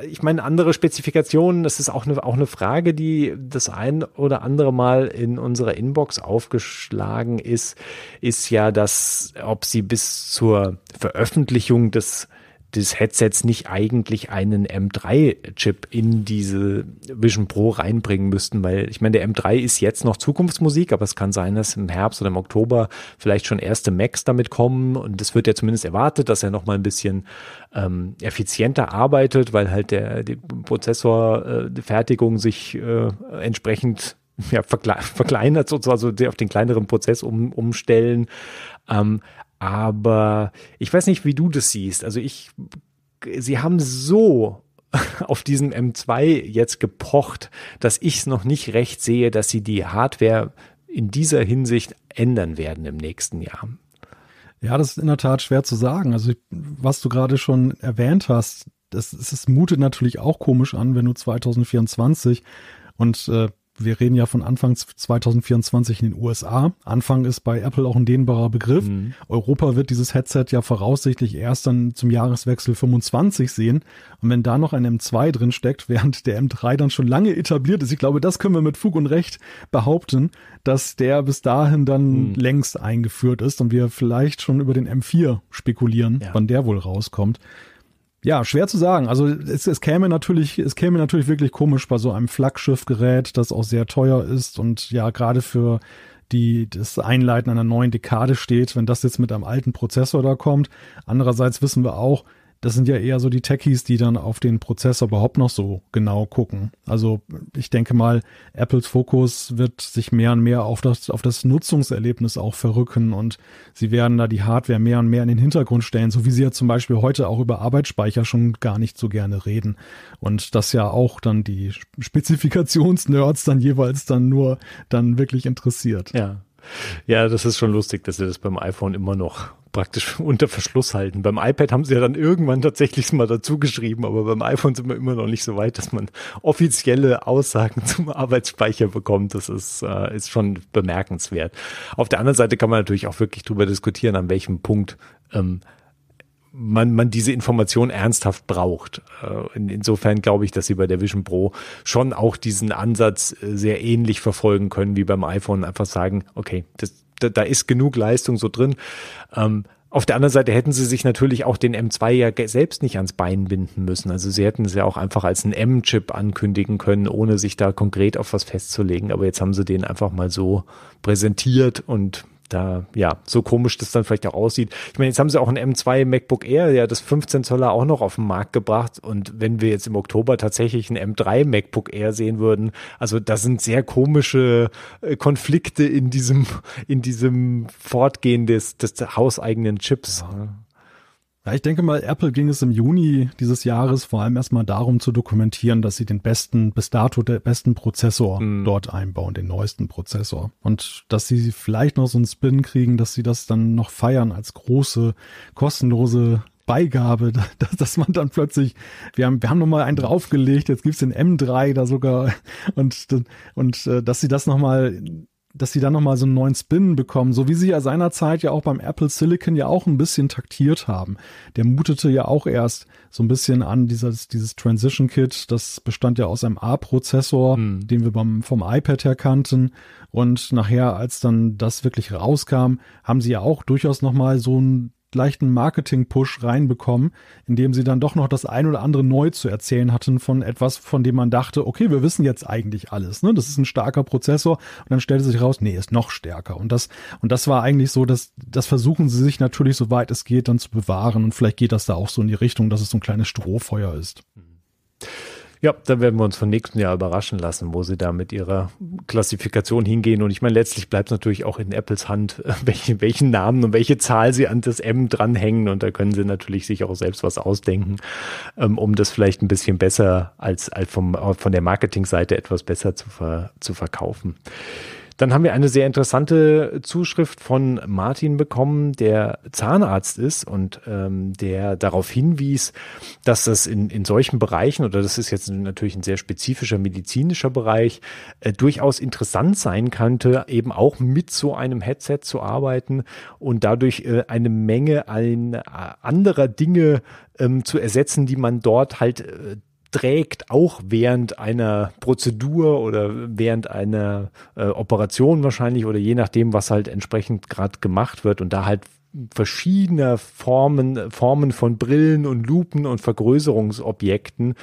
ich meine, andere Spezifikationen, das ist auch eine, auch eine Frage, die das ein oder andere Mal in unserer Inbox aufgeschlagen ist, ist ja, dass, ob sie bis zur Veröffentlichung des des Headsets nicht eigentlich einen M3-Chip in diese Vision Pro reinbringen müssten, weil ich meine, der M3 ist jetzt noch Zukunftsmusik, aber es kann sein, dass im Herbst oder im Oktober vielleicht schon erste Macs damit kommen und es wird ja zumindest erwartet, dass er noch mal ein bisschen ähm, effizienter arbeitet, weil halt der die Prozessorfertigung äh, sich äh, entsprechend ja, verkle (laughs) verkleinert, sozusagen also auf den kleineren Prozess um, umstellen. Ähm, aber ich weiß nicht, wie du das siehst. Also ich, sie haben so (laughs) auf diesem M2 jetzt gepocht, dass ich es noch nicht recht sehe, dass sie die Hardware in dieser Hinsicht ändern werden im nächsten Jahr. Ja, das ist in der Tat schwer zu sagen. Also was du gerade schon erwähnt hast, das, das mutet natürlich auch komisch an, wenn du 2024 und äh, wir reden ja von Anfang 2024 in den USA. Anfang ist bei Apple auch ein dehnbarer Begriff. Mhm. Europa wird dieses Headset ja voraussichtlich erst dann zum Jahreswechsel 25 sehen. Und wenn da noch ein M2 drin steckt, (laughs) während der M3 dann schon lange etabliert ist, ich glaube, das können wir mit Fug und Recht behaupten, dass der bis dahin dann mhm. längst eingeführt ist und wir vielleicht schon über den M4 spekulieren, ja. wann der wohl rauskommt. Ja, schwer zu sagen. Also es, es käme natürlich, es käme natürlich wirklich komisch bei so einem Flaggschiffgerät, das auch sehr teuer ist und ja gerade für die das Einleiten einer neuen Dekade steht, wenn das jetzt mit einem alten Prozessor da kommt. Andererseits wissen wir auch, das sind ja eher so die Techies, die dann auf den Prozessor überhaupt noch so genau gucken. Also ich denke mal, Apples Fokus wird sich mehr und mehr auf das, auf das Nutzungserlebnis auch verrücken und sie werden da die Hardware mehr und mehr in den Hintergrund stellen, so wie sie ja zum Beispiel heute auch über Arbeitsspeicher schon gar nicht so gerne reden. Und das ja auch dann die Spezifikationsnerds dann jeweils dann nur dann wirklich interessiert. Ja. Ja, das ist schon lustig, dass sie das beim iPhone immer noch praktisch (laughs) unter Verschluss halten. Beim iPad haben sie ja dann irgendwann tatsächlich mal dazu geschrieben, aber beim iPhone sind wir immer noch nicht so weit, dass man offizielle Aussagen (laughs) zum Arbeitsspeicher bekommt. Das ist, äh, ist schon bemerkenswert. Auf der anderen Seite kann man natürlich auch wirklich drüber diskutieren, an welchem Punkt ähm, man, man diese Information ernsthaft braucht. Äh, insofern glaube ich, dass sie bei der Vision Pro schon auch diesen Ansatz äh, sehr ähnlich verfolgen können wie beim iPhone. Einfach sagen, okay, das, da, da ist genug Leistung so drin. Ähm, auf der anderen Seite hätten sie sich natürlich auch den M2 ja selbst nicht ans Bein binden müssen. Also sie hätten es ja auch einfach als einen M-Chip ankündigen können, ohne sich da konkret auf was festzulegen. Aber jetzt haben sie den einfach mal so präsentiert und da, ja, so komisch das dann vielleicht auch aussieht. Ich meine, jetzt haben sie auch ein M2 MacBook Air, ja, das 15 Zoller auch noch auf den Markt gebracht. Und wenn wir jetzt im Oktober tatsächlich ein M3 MacBook Air sehen würden, also da sind sehr komische äh, Konflikte in diesem, in diesem Fortgehen des, des hauseigenen Chips. Ja. Ja, ich denke mal, Apple ging es im Juni dieses Jahres vor allem erstmal darum zu dokumentieren, dass sie den besten, bis dato der besten Prozessor mm. dort einbauen, den neuesten Prozessor. Und dass sie vielleicht noch so einen Spin kriegen, dass sie das dann noch feiern als große, kostenlose Beigabe, (laughs) dass, dass man dann plötzlich, wir haben, wir haben nochmal einen draufgelegt, jetzt gibt's den M3 da sogar und, und äh, dass sie das nochmal dass sie dann nochmal so einen neuen Spin bekommen, so wie sie ja seinerzeit ja auch beim Apple Silicon ja auch ein bisschen taktiert haben. Der mutete ja auch erst so ein bisschen an dieses, dieses Transition Kit, das bestand ja aus einem A-Prozessor, mhm. den wir beim, vom iPad her kannten. Und nachher, als dann das wirklich rauskam, haben sie ja auch durchaus nochmal so ein leichten Marketing-Push reinbekommen, indem sie dann doch noch das ein oder andere neu zu erzählen hatten von etwas, von dem man dachte, okay, wir wissen jetzt eigentlich alles. Ne? Das ist ein starker Prozessor und dann stellte sich raus, nee, ist noch stärker. Und das, und das war eigentlich so, dass das versuchen sie sich natürlich, soweit es geht, dann zu bewahren. Und vielleicht geht das da auch so in die Richtung, dass es so ein kleines Strohfeuer ist. Mhm. Ja, dann werden wir uns von nächsten Jahr überraschen lassen, wo sie da mit ihrer Klassifikation hingehen. Und ich meine, letztlich bleibt es natürlich auch in Apples Hand, (laughs) welche, welchen Namen und welche Zahl sie an das M dranhängen. Und da können sie natürlich sich auch selbst was ausdenken, ähm, um das vielleicht ein bisschen besser als, als vom, von der Marketingseite etwas besser zu, ver, zu verkaufen. Dann haben wir eine sehr interessante Zuschrift von Martin bekommen, der Zahnarzt ist und ähm, der darauf hinwies, dass das in, in solchen Bereichen, oder das ist jetzt natürlich ein sehr spezifischer medizinischer Bereich, äh, durchaus interessant sein könnte, eben auch mit so einem Headset zu arbeiten und dadurch äh, eine Menge ein, äh, anderer Dinge ähm, zu ersetzen, die man dort halt äh, trägt, auch während einer Prozedur oder während einer äh, Operation wahrscheinlich oder je nachdem, was halt entsprechend gerade gemacht wird und da halt verschiedener Formen, Formen von Brillen und Lupen und Vergrößerungsobjekten,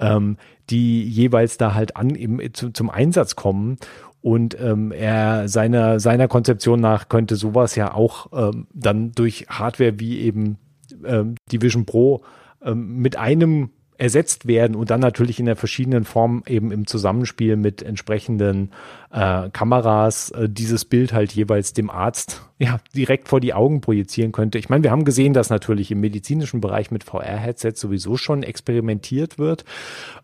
ähm, die jeweils da halt an im, zu, zum Einsatz kommen. Und ähm, er seiner seiner Konzeption nach könnte sowas ja auch ähm, dann durch Hardware wie eben ähm, die Vision Pro ähm, mit einem ersetzt werden und dann natürlich in der verschiedenen Form eben im Zusammenspiel mit entsprechenden äh, Kameras äh, dieses Bild halt jeweils dem Arzt (laughs) ja direkt vor die Augen projizieren könnte. Ich meine, wir haben gesehen, dass natürlich im medizinischen Bereich mit VR-Headsets sowieso schon experimentiert wird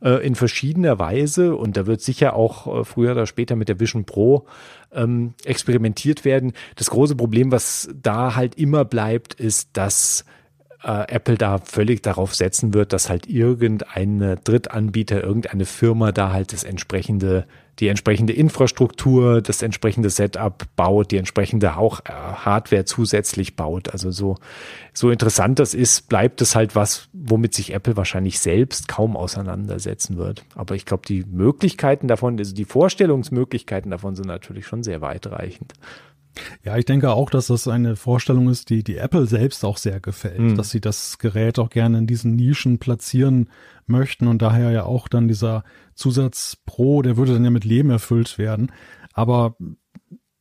äh, in verschiedener Weise und da wird sicher auch äh, früher oder später mit der Vision Pro ähm, experimentiert werden. Das große Problem, was da halt immer bleibt, ist, dass äh, Apple da völlig darauf setzen wird, dass halt irgendeine Drittanbieter, irgendeine Firma da halt das entsprechende, die entsprechende Infrastruktur, das entsprechende Setup baut, die entsprechende auch äh, Hardware zusätzlich baut. Also so, so interessant das ist, bleibt es halt was, womit sich Apple wahrscheinlich selbst kaum auseinandersetzen wird. Aber ich glaube, die Möglichkeiten davon, also die Vorstellungsmöglichkeiten davon sind natürlich schon sehr weitreichend. Ja, ich denke auch, dass das eine Vorstellung ist, die die Apple selbst auch sehr gefällt, mhm. dass sie das Gerät auch gerne in diesen Nischen platzieren möchten und daher ja auch dann dieser Zusatz Pro, der würde dann ja mit Leben erfüllt werden. Aber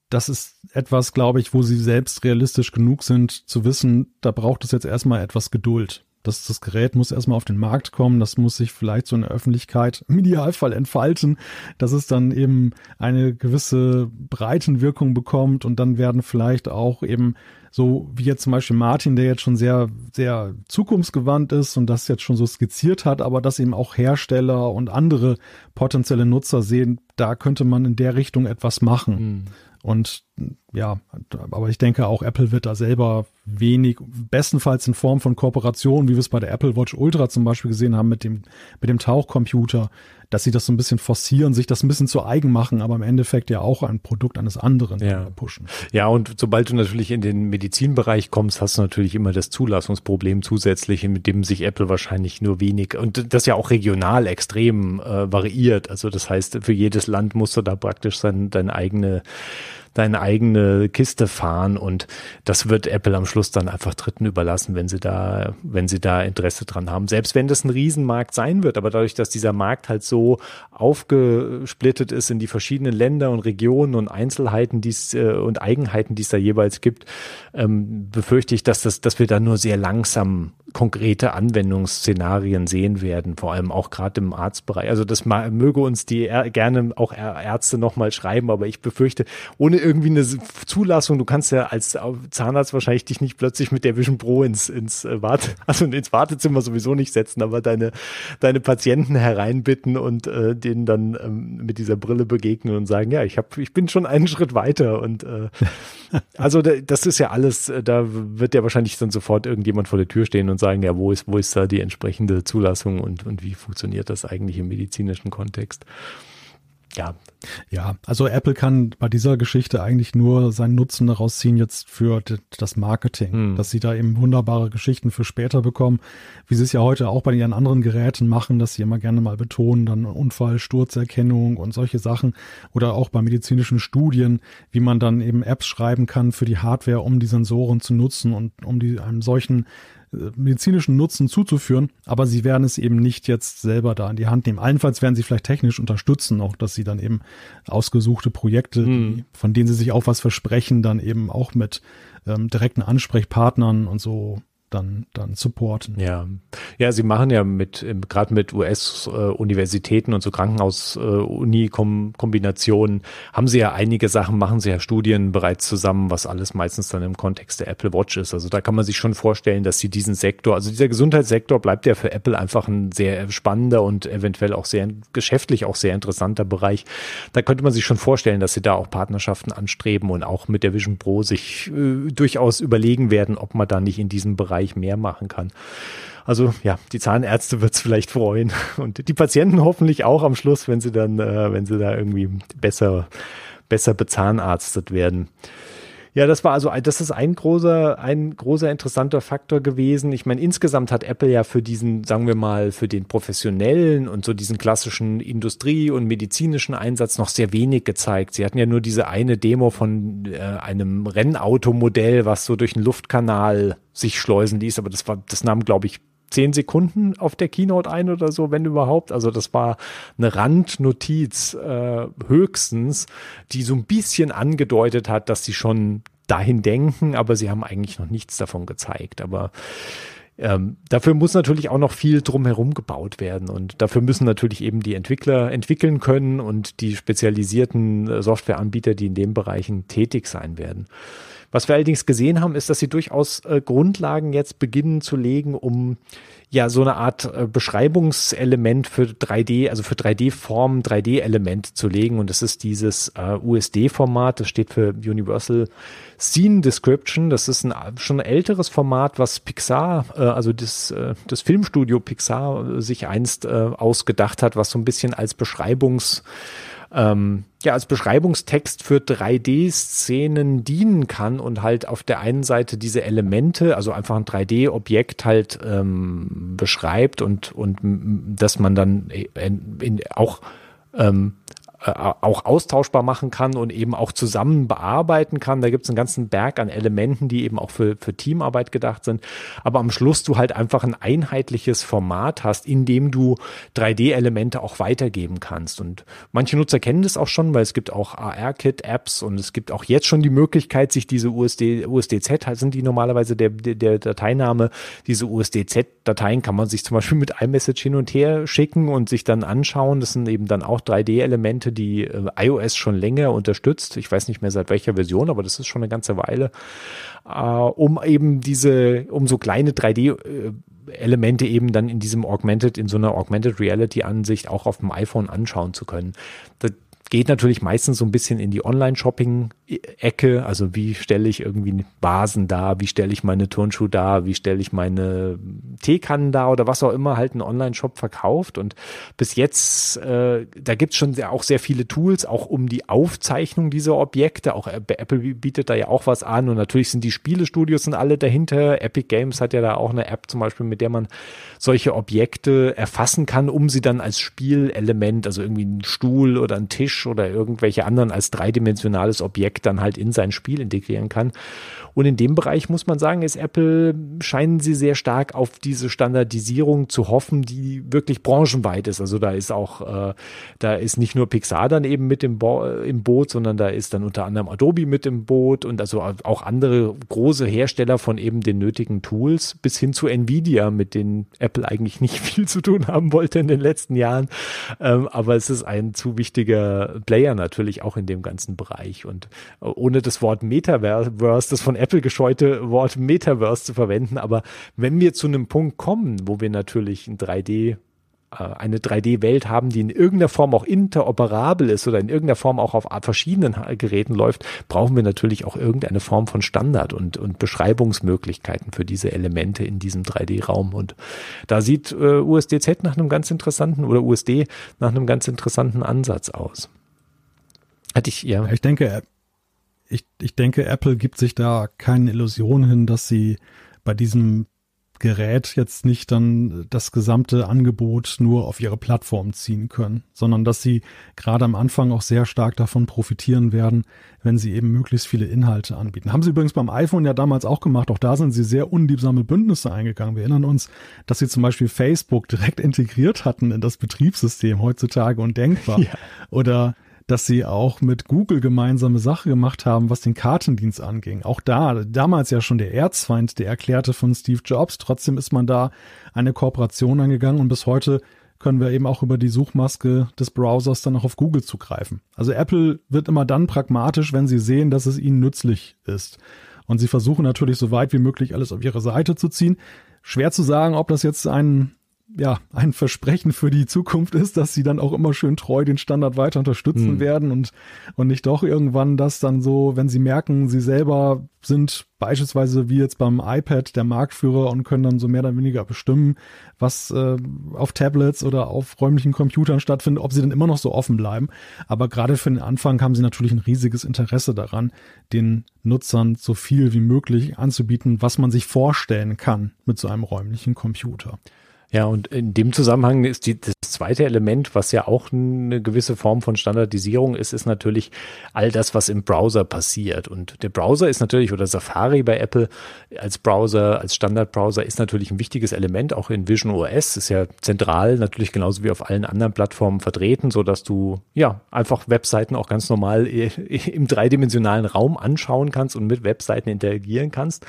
das ist etwas, glaube ich, wo sie selbst realistisch genug sind, zu wissen, da braucht es jetzt erstmal etwas Geduld. Das, das Gerät muss erstmal auf den Markt kommen, das muss sich vielleicht so in der Öffentlichkeit (laughs) im Idealfall entfalten, dass es dann eben eine gewisse Breitenwirkung bekommt und dann werden vielleicht auch eben so wie jetzt zum Beispiel Martin, der jetzt schon sehr, sehr zukunftsgewandt ist und das jetzt schon so skizziert hat, aber dass eben auch Hersteller und andere potenzielle Nutzer sehen, da könnte man in der Richtung etwas machen. Mhm. Und ja, aber ich denke auch Apple wird da selber wenig, bestenfalls in Form von Kooperation, wie wir es bei der Apple Watch Ultra zum Beispiel gesehen haben mit dem, mit dem Tauchcomputer, dass sie das so ein bisschen forcieren, sich das ein bisschen zu eigen machen, aber im Endeffekt ja auch ein Produkt eines anderen ja. pushen. Ja, und sobald du natürlich in den Medizinbereich kommst, hast du natürlich immer das Zulassungsproblem zusätzlich, mit dem sich Apple wahrscheinlich nur wenig und das ja auch regional extrem äh, variiert. Also das heißt, für jedes Land musst du da praktisch sein, deine eigene deine eigene Kiste fahren und das wird Apple am Schluss dann einfach Dritten überlassen, wenn sie da, wenn sie da Interesse dran haben. Selbst wenn das ein Riesenmarkt sein wird, aber dadurch, dass dieser Markt halt so aufgesplittet ist in die verschiedenen Länder und Regionen und Einzelheiten, die es äh, und Eigenheiten, die es da jeweils gibt, ähm, befürchte ich, dass das, dass wir da nur sehr langsam konkrete Anwendungsszenarien sehen werden, vor allem auch gerade im Arztbereich. Also das möge uns die gerne auch Ärzte nochmal schreiben, aber ich befürchte, ohne irgendwie eine Zulassung, du kannst ja als Zahnarzt wahrscheinlich dich nicht plötzlich mit der Vision Pro ins, ins äh, Warte, (laughs) also ins Wartezimmer sowieso nicht setzen, aber deine, deine Patienten hereinbitten und äh, denen dann ähm, mit dieser Brille begegnen und sagen, ja, ich habe, ich bin schon einen Schritt weiter und äh, (laughs) also das ist ja alles, äh, da wird ja wahrscheinlich dann sofort irgendjemand vor der Tür stehen und sagen, ja, wo ist, wo ist da die entsprechende Zulassung und, und wie funktioniert das eigentlich im medizinischen Kontext? Ja. Ja, also Apple kann bei dieser Geschichte eigentlich nur seinen Nutzen daraus ziehen jetzt für das Marketing, hm. dass sie da eben wunderbare Geschichten für später bekommen, wie sie es ja heute auch bei ihren anderen Geräten machen, dass sie immer gerne mal betonen, dann Unfall, Sturzerkennung und solche Sachen oder auch bei medizinischen Studien, wie man dann eben Apps schreiben kann für die Hardware, um die Sensoren zu nutzen und um die einem solchen medizinischen Nutzen zuzuführen, aber sie werden es eben nicht jetzt selber da in die Hand nehmen. Allenfalls werden sie vielleicht technisch unterstützen, auch dass sie dann eben ausgesuchte Projekte, hm. die, von denen sie sich auch was versprechen, dann eben auch mit ähm, direkten Ansprechpartnern und so dann, dann supporten. Ja, ja, sie machen ja mit, gerade mit US-Universitäten und so Krankenhaus-Uni-Kombinationen, haben sie ja einige Sachen, machen sie ja Studien bereits zusammen, was alles meistens dann im Kontext der Apple Watch ist. Also da kann man sich schon vorstellen, dass sie diesen Sektor, also dieser Gesundheitssektor bleibt ja für Apple einfach ein sehr spannender und eventuell auch sehr geschäftlich auch sehr interessanter Bereich. Da könnte man sich schon vorstellen, dass sie da auch Partnerschaften anstreben und auch mit der Vision Pro sich äh, durchaus überlegen werden, ob man da nicht in diesem Bereich Bereich mehr machen kann. Also ja, die Zahnärzte wird es vielleicht freuen (laughs) und die Patienten hoffentlich auch am Schluss, wenn sie dann, äh, wenn sie da irgendwie besser, besser bezahnarztet werden. Ja, das war also, das ist ein großer, ein großer interessanter Faktor gewesen. Ich meine, insgesamt hat Apple ja für diesen, sagen wir mal, für den professionellen und so diesen klassischen Industrie- und medizinischen Einsatz noch sehr wenig gezeigt. Sie hatten ja nur diese eine Demo von äh, einem Rennautomodell, was so durch einen Luftkanal sich schleusen ließ, aber das war, das nahm, glaube ich, zehn Sekunden auf der Keynote ein oder so, wenn überhaupt. Also das war eine Randnotiz äh, höchstens, die so ein bisschen angedeutet hat, dass sie schon dahin denken, aber sie haben eigentlich noch nichts davon gezeigt. Aber ähm, dafür muss natürlich auch noch viel drumherum gebaut werden und dafür müssen natürlich eben die Entwickler entwickeln können und die spezialisierten äh, Softwareanbieter, die in den Bereichen tätig sein werden. Was wir allerdings gesehen haben, ist, dass sie durchaus äh, Grundlagen jetzt beginnen zu legen, um ja so eine Art äh, Beschreibungselement für 3D, also für 3D-Formen, 3D-Element zu legen. Und das ist dieses äh, USD-Format, das steht für Universal Scene Description. Das ist ein schon älteres Format, was Pixar, äh, also das, äh, das Filmstudio Pixar äh, sich einst äh, ausgedacht hat, was so ein bisschen als Beschreibungs ähm, ja als Beschreibungstext für 3D-Szenen dienen kann und halt auf der einen Seite diese Elemente, also einfach ein 3D-Objekt halt ähm, beschreibt und und dass man dann in, in, auch ähm, äh, auch austauschbar machen kann und eben auch zusammen bearbeiten kann. Da gibt es einen ganzen Berg an Elementen, die eben auch für, für Teamarbeit gedacht sind. Aber am Schluss du halt einfach ein einheitliches Format hast, in dem du 3D-Elemente auch weitergeben kannst. Und manche Nutzer kennen das auch schon, weil es gibt auch AR-Kit-Apps und es gibt auch jetzt schon die Möglichkeit, sich diese USD, USDZ, halt sind die normalerweise der, der, der Dateiname, diese USDZ-Dateien kann man sich zum Beispiel mit iMessage hin und her schicken und sich dann anschauen. Das sind eben dann auch 3D-Elemente, Seite, die äh, iOS schon länger unterstützt. Ich weiß nicht mehr seit welcher Version, aber das ist schon eine ganze Weile, äh, um eben diese, um so kleine 3D äh, Elemente eben dann in diesem Augmented, in so einer Augmented Reality Ansicht auch auf dem iPhone anschauen zu können. Das, geht natürlich meistens so ein bisschen in die Online-Shopping-Ecke. Also wie stelle ich irgendwie Vasen da, wie stelle ich meine Turnschuhe da, wie stelle ich meine Teekannen da oder was auch immer halt ein Online-Shop verkauft. Und bis jetzt, äh, da gibt's schon sehr, auch sehr viele Tools, auch um die Aufzeichnung dieser Objekte. Auch Apple bietet da ja auch was an und natürlich sind die Spielestudios sind alle dahinter. Epic Games hat ja da auch eine App zum Beispiel, mit der man solche Objekte erfassen kann, um sie dann als Spielelement, also irgendwie ein Stuhl oder ein Tisch oder irgendwelche anderen als dreidimensionales Objekt dann halt in sein Spiel integrieren kann. Und in dem Bereich muss man sagen, ist Apple, scheinen sie sehr stark auf diese Standardisierung zu hoffen, die wirklich branchenweit ist. Also da ist auch, äh, da ist nicht nur Pixar dann eben mit im, Bo im Boot, sondern da ist dann unter anderem Adobe mit im Boot und also auch andere große Hersteller von eben den nötigen Tools bis hin zu Nvidia, mit denen Apple eigentlich nicht (laughs) viel zu tun haben wollte in den letzten Jahren. Ähm, aber es ist ein zu wichtiger Player natürlich auch in dem ganzen Bereich. Und äh, ohne das Wort Metaverse, das von Apple Apple gescheute Wort Metaverse zu verwenden. Aber wenn wir zu einem Punkt kommen, wo wir natürlich ein 3D äh, eine 3D-Welt haben, die in irgendeiner Form auch interoperabel ist oder in irgendeiner Form auch auf verschiedenen Geräten läuft, brauchen wir natürlich auch irgendeine Form von Standard und, und Beschreibungsmöglichkeiten für diese Elemente in diesem 3D-Raum. Und da sieht äh, USDZ nach einem ganz interessanten oder USD nach einem ganz interessanten Ansatz aus. Hatte ich, ja. Ich denke, ich, ich denke, Apple gibt sich da keine Illusion hin, dass sie bei diesem Gerät jetzt nicht dann das gesamte Angebot nur auf ihre Plattform ziehen können, sondern dass sie gerade am Anfang auch sehr stark davon profitieren werden, wenn sie eben möglichst viele Inhalte anbieten. Haben sie übrigens beim iPhone ja damals auch gemacht. Auch da sind sie sehr unliebsame Bündnisse eingegangen. Wir erinnern uns, dass sie zum Beispiel Facebook direkt integriert hatten in das Betriebssystem heutzutage undenkbar. Ja. Oder dass sie auch mit Google gemeinsame Sache gemacht haben, was den Kartendienst anging. Auch da, damals ja schon der Erzfeind, der erklärte von Steve Jobs. Trotzdem ist man da eine Kooperation angegangen und bis heute können wir eben auch über die Suchmaske des Browsers dann auch auf Google zugreifen. Also Apple wird immer dann pragmatisch, wenn sie sehen, dass es ihnen nützlich ist. Und sie versuchen natürlich so weit wie möglich alles auf ihre Seite zu ziehen. Schwer zu sagen, ob das jetzt ein ja ein Versprechen für die Zukunft ist, dass sie dann auch immer schön treu den Standard weiter unterstützen mhm. werden und und nicht doch irgendwann das dann so, wenn sie merken, sie selber sind beispielsweise wie jetzt beim iPad der Marktführer und können dann so mehr oder weniger bestimmen, was äh, auf Tablets oder auf räumlichen Computern stattfindet, ob sie dann immer noch so offen bleiben. Aber gerade für den Anfang haben sie natürlich ein riesiges Interesse daran, den Nutzern so viel wie möglich anzubieten, was man sich vorstellen kann mit so einem räumlichen Computer. Ja, und in dem Zusammenhang ist die, das zweite Element, was ja auch eine gewisse Form von Standardisierung ist, ist natürlich all das, was im Browser passiert. Und der Browser ist natürlich, oder Safari bei Apple als Browser, als Standardbrowser ist natürlich ein wichtiges Element, auch in Vision OS, ist ja zentral, natürlich genauso wie auf allen anderen Plattformen vertreten, so dass du, ja, einfach Webseiten auch ganz normal im dreidimensionalen Raum anschauen kannst und mit Webseiten interagieren kannst.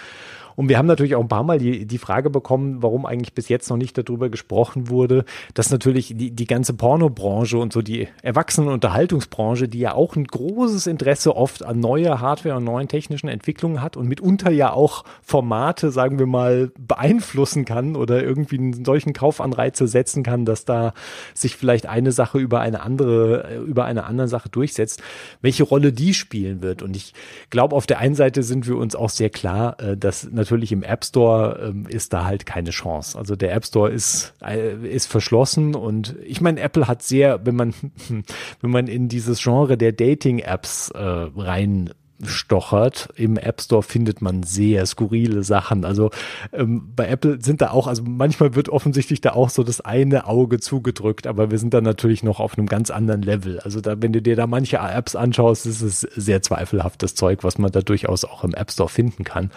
Und wir haben natürlich auch ein paar Mal die, die Frage bekommen, warum eigentlich bis jetzt noch nicht darüber gesprochen wurde, dass natürlich die, die ganze Pornobranche und so die Erwachsenenunterhaltungsbranche, die ja auch ein großes Interesse oft an neuer Hardware und neuen technischen Entwicklungen hat und mitunter ja auch Formate, sagen wir mal, beeinflussen kann oder irgendwie einen solchen Kaufanreize setzen kann, dass da sich vielleicht eine Sache über eine andere, über eine andere Sache durchsetzt, welche Rolle die spielen wird. Und ich glaube, auf der einen Seite sind wir uns auch sehr klar, äh, dass natürlich natürlich im App Store ähm, ist da halt keine Chance. Also der App Store ist, äh, ist verschlossen und ich meine, Apple hat sehr, wenn man, (laughs) wenn man in dieses Genre der Dating-Apps äh, rein stochert. Im App Store findet man sehr skurrile Sachen. Also ähm, bei Apple sind da auch, also manchmal wird offensichtlich da auch so das eine Auge zugedrückt, aber wir sind da natürlich noch auf einem ganz anderen Level. Also da, wenn du dir da manche Apps anschaust, ist es sehr zweifelhaftes Zeug, was man da durchaus auch im App Store finden kann.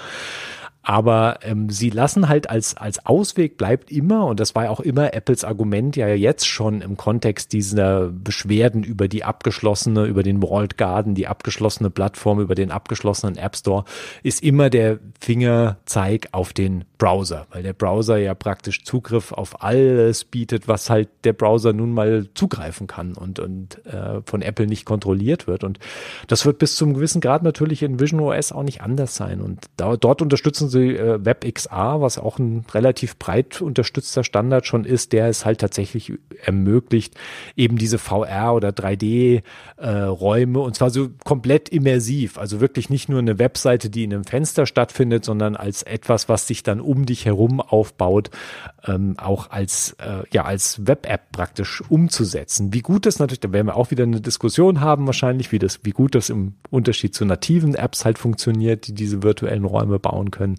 Aber ähm, sie lassen halt als, als Ausweg bleibt immer, und das war ja auch immer Apples Argument ja jetzt schon im Kontext dieser Beschwerden über die abgeschlossene, über den Walled Garden, die abgeschlossene Plattform, über den abgeschlossenen App Store, ist immer der Fingerzeig auf den Browser, weil der Browser ja praktisch Zugriff auf alles bietet, was halt der Browser nun mal zugreifen kann und, und äh, von Apple nicht kontrolliert wird. Und das wird bis zum gewissen Grad natürlich in Vision OS auch nicht anders sein. Und da, dort unterstützen sie äh, WebXR, was auch ein relativ breit unterstützter Standard schon ist, der es halt tatsächlich ermöglicht, eben diese VR oder 3D-Räume äh, und zwar so komplett immersiv. Also wirklich nicht nur eine Webseite, die in einem Fenster stattfindet, sondern als etwas, was sich dann um dich herum aufbaut, ähm, auch als, äh, ja, als Web-App praktisch umzusetzen. Wie gut das natürlich, da werden wir auch wieder eine Diskussion haben wahrscheinlich, wie das, wie gut das im Unterschied zu nativen Apps halt funktioniert, die diese virtuellen Räume bauen können.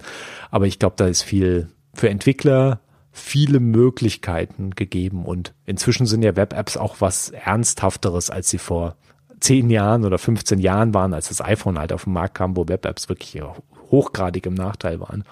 Aber ich glaube, da ist viel für Entwickler, viele Möglichkeiten gegeben und inzwischen sind ja Web-Apps auch was Ernsthafteres, als sie vor zehn Jahren oder 15 Jahren waren, als das iPhone halt auf den Markt kam, wo Web-Apps wirklich hochgradig im Nachteil waren.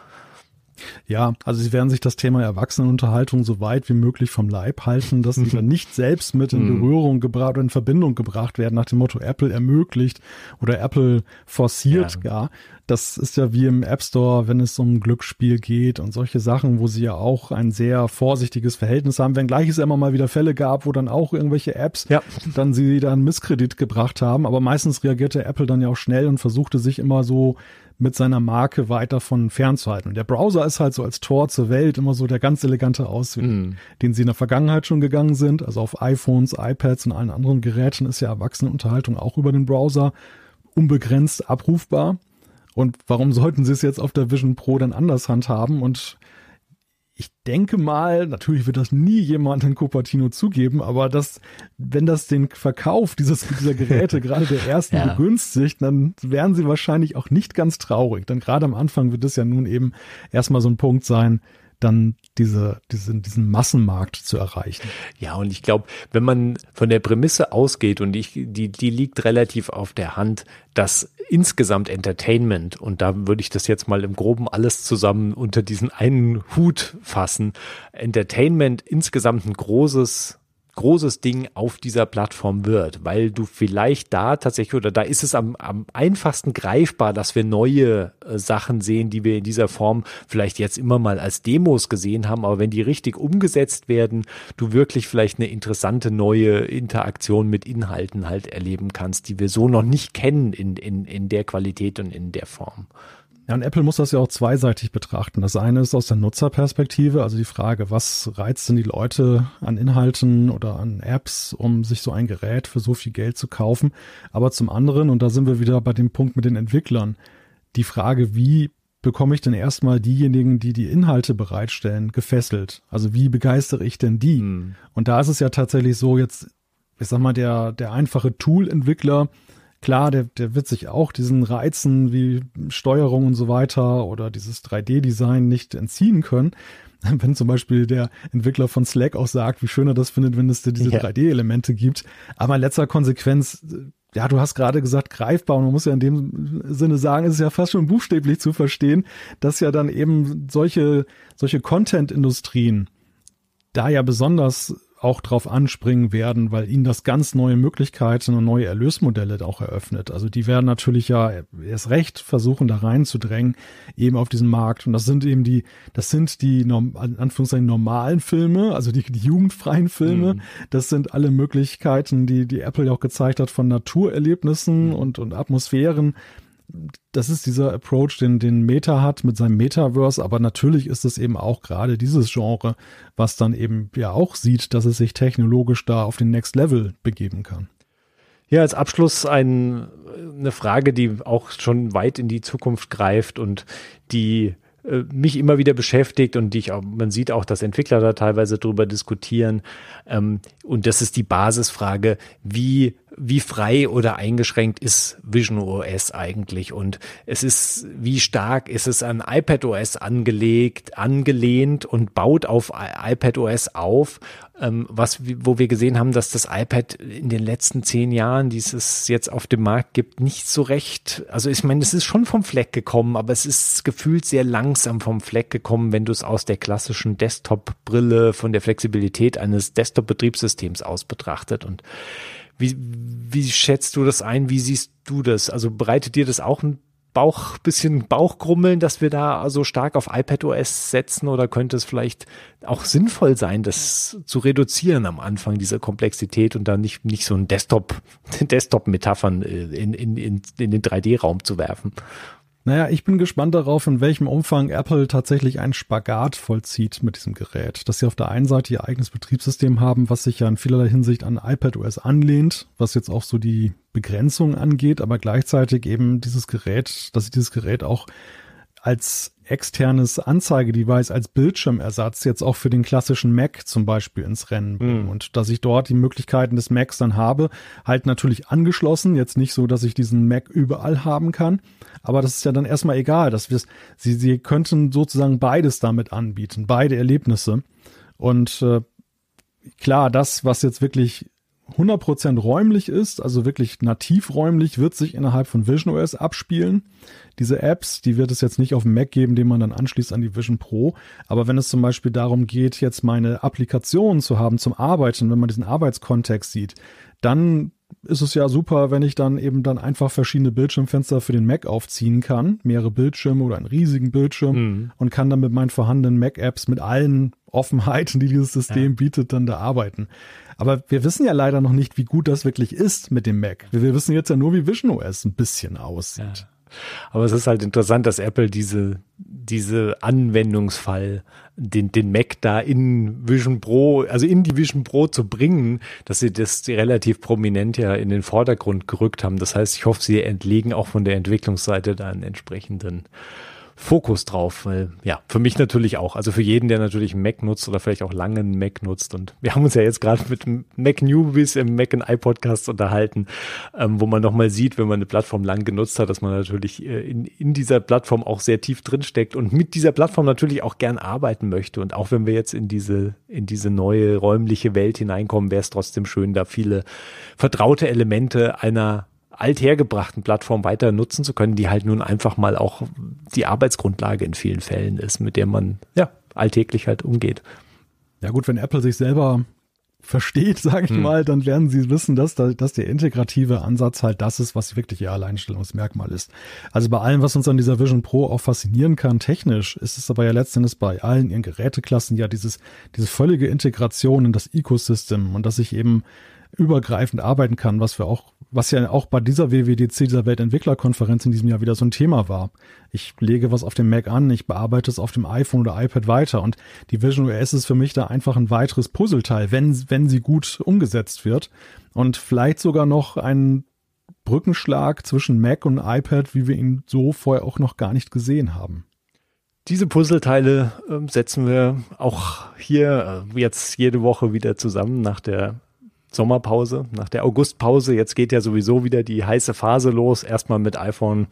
Ja, also sie werden sich das Thema Erwachsenenunterhaltung so weit wie möglich vom Leib halten, dass sie (laughs) dann nicht selbst mit in mhm. Berührung gebracht oder in Verbindung gebracht werden, nach dem Motto Apple ermöglicht oder Apple forciert ja. gar. Das ist ja wie im App Store, wenn es um Glücksspiel geht und solche Sachen, wo sie ja auch ein sehr vorsichtiges Verhältnis haben, wenngleich es immer mal wieder Fälle gab, wo dann auch irgendwelche Apps ja. dann sie dann Misskredit gebracht haben. Aber meistens reagierte Apple dann ja auch schnell und versuchte sich immer so mit seiner Marke weiter von fernzuhalten. Und der Browser ist halt so als Tor zur Welt immer so der ganz elegante Ausweg, mm. den sie in der Vergangenheit schon gegangen sind. Also auf iPhones, iPads und allen anderen Geräten ist ja Erwachsenenunterhaltung auch über den Browser unbegrenzt abrufbar. Und warum sollten sie es jetzt auf der Vision Pro dann anders handhaben? Und ich denke mal, natürlich wird das nie jemand in Cupertino zugeben, aber das, wenn das den Verkauf dieses, dieser Geräte (laughs) gerade der ersten ja. begünstigt, dann wären sie wahrscheinlich auch nicht ganz traurig. Denn gerade am Anfang wird es ja nun eben erstmal so ein Punkt sein, dann diese, diesen, diesen Massenmarkt zu erreichen. Ja, und ich glaube, wenn man von der Prämisse ausgeht und ich, die, die liegt relativ auf der Hand, dass insgesamt Entertainment, und da würde ich das jetzt mal im Groben alles zusammen unter diesen einen Hut fassen, Entertainment insgesamt ein großes großes Ding auf dieser Plattform wird, weil du vielleicht da tatsächlich oder da ist es am, am einfachsten greifbar, dass wir neue äh, Sachen sehen, die wir in dieser Form vielleicht jetzt immer mal als Demos gesehen haben, aber wenn die richtig umgesetzt werden, du wirklich vielleicht eine interessante neue Interaktion mit Inhalten halt erleben kannst, die wir so noch nicht kennen in, in, in der Qualität und in der Form. Ja, und Apple muss das ja auch zweiseitig betrachten. Das eine ist aus der Nutzerperspektive, also die Frage, was reizt denn die Leute an Inhalten oder an Apps, um sich so ein Gerät für so viel Geld zu kaufen. Aber zum anderen, und da sind wir wieder bei dem Punkt mit den Entwicklern, die Frage, wie bekomme ich denn erstmal diejenigen, die die Inhalte bereitstellen, gefesselt? Also wie begeistere ich denn die? Hm. Und da ist es ja tatsächlich so, jetzt, ich sag mal, der, der einfache Tool-Entwickler, Klar, der, der wird sich auch diesen Reizen wie Steuerung und so weiter oder dieses 3D-Design nicht entziehen können. (laughs) Wenn zum Beispiel der Entwickler von Slack auch sagt, wie schön er das findet, wenn es da diese ja. 3D-Elemente gibt. Aber in letzter Konsequenz, ja, du hast gerade gesagt, greifbar und man muss ja in dem Sinne sagen, es ist ja fast schon buchstäblich zu verstehen, dass ja dann eben solche, solche Content-Industrien da ja besonders auch drauf anspringen werden, weil ihnen das ganz neue Möglichkeiten und neue Erlösmodelle auch eröffnet. Also die werden natürlich ja erst recht versuchen, da reinzudrängen, eben auf diesen Markt. Und das sind eben die, das sind die, in Anführungszeichen, normalen Filme, also die, die jugendfreien Filme. Mhm. Das sind alle Möglichkeiten, die, die Apple ja auch gezeigt hat von Naturerlebnissen mhm. und, und Atmosphären das ist dieser Approach, den, den Meta hat mit seinem Metaverse, aber natürlich ist es eben auch gerade dieses Genre, was dann eben ja auch sieht, dass es sich technologisch da auf den Next Level begeben kann. Ja, als Abschluss ein, eine Frage, die auch schon weit in die Zukunft greift und die äh, mich immer wieder beschäftigt und die ich auch, man sieht auch, dass Entwickler da teilweise drüber diskutieren. Ähm, und das ist die Basisfrage, wie wie frei oder eingeschränkt ist Vision OS eigentlich? Und es ist, wie stark ist es an iPad OS angelegt, angelehnt und baut auf iPad OS auf, ähm, was, wo wir gesehen haben, dass das iPad in den letzten zehn Jahren, die es jetzt auf dem Markt gibt, nicht so recht, also ich meine, es ist schon vom Fleck gekommen, aber es ist gefühlt sehr langsam vom Fleck gekommen, wenn du es aus der klassischen Desktop-Brille von der Flexibilität eines Desktop-Betriebssystems aus betrachtet. Und wie, wie schätzt du das ein? Wie siehst du das? Also bereitet dir das auch ein Bauch, bisschen Bauchgrummeln, dass wir da so stark auf iPadOS setzen oder könnte es vielleicht auch sinnvoll sein, das zu reduzieren am Anfang dieser Komplexität und dann nicht, nicht so ein Desktop, (laughs) Desktop-Metaphern in, in, in, in den 3D-Raum zu werfen? Naja, ich bin gespannt darauf, in welchem Umfang Apple tatsächlich einen Spagat vollzieht mit diesem Gerät. Dass sie auf der einen Seite ihr eigenes Betriebssystem haben, was sich ja in vielerlei Hinsicht an iPadOS anlehnt, was jetzt auch so die Begrenzung angeht, aber gleichzeitig eben dieses Gerät, dass sie dieses Gerät auch als externes Anzeigedevice als Bildschirmersatz jetzt auch für den klassischen Mac zum Beispiel ins Rennen bringen. Mm. Und dass ich dort die Möglichkeiten des Macs dann habe, halt natürlich angeschlossen. Jetzt nicht so, dass ich diesen Mac überall haben kann. Aber das ist ja dann erstmal egal. Dass wir, sie, sie könnten sozusagen beides damit anbieten, beide Erlebnisse. Und äh, klar, das, was jetzt wirklich 100% räumlich ist, also wirklich nativ räumlich, wird sich innerhalb von Vision OS abspielen. Diese Apps, die wird es jetzt nicht auf dem Mac geben, den man dann anschließt an die Vision Pro. Aber wenn es zum Beispiel darum geht, jetzt meine Applikationen zu haben zum Arbeiten, wenn man diesen Arbeitskontext sieht, dann ist es ja super, wenn ich dann eben dann einfach verschiedene Bildschirmfenster für den Mac aufziehen kann, mehrere Bildschirme oder einen riesigen Bildschirm mhm. und kann dann mit meinen vorhandenen Mac-Apps mit allen Offenheiten, die dieses System ja. bietet, dann da arbeiten. Aber wir wissen ja leider noch nicht, wie gut das wirklich ist mit dem Mac. Wir wissen jetzt ja nur, wie Vision OS ein bisschen aussieht. Ja. Aber es ist halt interessant, dass Apple diese, diese Anwendungsfall, den, den Mac da in Vision Pro, also in die Vision Pro zu bringen, dass sie das relativ prominent ja in den Vordergrund gerückt haben. Das heißt, ich hoffe, sie entlegen auch von der Entwicklungsseite da einen entsprechenden Fokus drauf, weil ja, für mich natürlich auch, also für jeden, der natürlich Mac nutzt oder vielleicht auch lange einen Mac nutzt. Und wir haben uns ja jetzt gerade mit Mac Newbies im Mac and iPodcast unterhalten, ähm, wo man nochmal sieht, wenn man eine Plattform lang genutzt hat, dass man natürlich äh, in, in dieser Plattform auch sehr tief drinsteckt und mit dieser Plattform natürlich auch gern arbeiten möchte. Und auch wenn wir jetzt in diese, in diese neue räumliche Welt hineinkommen, wäre es trotzdem schön, da viele vertraute Elemente einer althergebrachten Plattform weiter nutzen zu können, die halt nun einfach mal auch die Arbeitsgrundlage in vielen Fällen ist, mit der man ja alltäglich halt umgeht. Ja gut, wenn Apple sich selber versteht, (laughs) sage ich hm. mal, dann werden sie wissen, dass, dass der integrative Ansatz halt das ist, was wirklich ihr Alleinstellungsmerkmal ist. Also bei allem, was uns an dieser Vision Pro auch faszinieren kann, technisch, ist es aber ja letztendlich bei allen ihren Geräteklassen ja dieses, diese völlige Integration in das Ecosystem und dass ich eben übergreifend arbeiten kann, was wir auch, was ja auch bei dieser WWDC, dieser Weltentwicklerkonferenz in diesem Jahr wieder so ein Thema war. Ich lege was auf dem Mac an, ich bearbeite es auf dem iPhone oder iPad weiter und die Vision OS ist für mich da einfach ein weiteres Puzzleteil, wenn, wenn sie gut umgesetzt wird und vielleicht sogar noch ein Brückenschlag zwischen Mac und iPad, wie wir ihn so vorher auch noch gar nicht gesehen haben. Diese Puzzleteile äh, setzen wir auch hier äh, jetzt jede Woche wieder zusammen nach der Sommerpause, nach der Augustpause. Jetzt geht ja sowieso wieder die heiße Phase los. Erstmal mit iPhone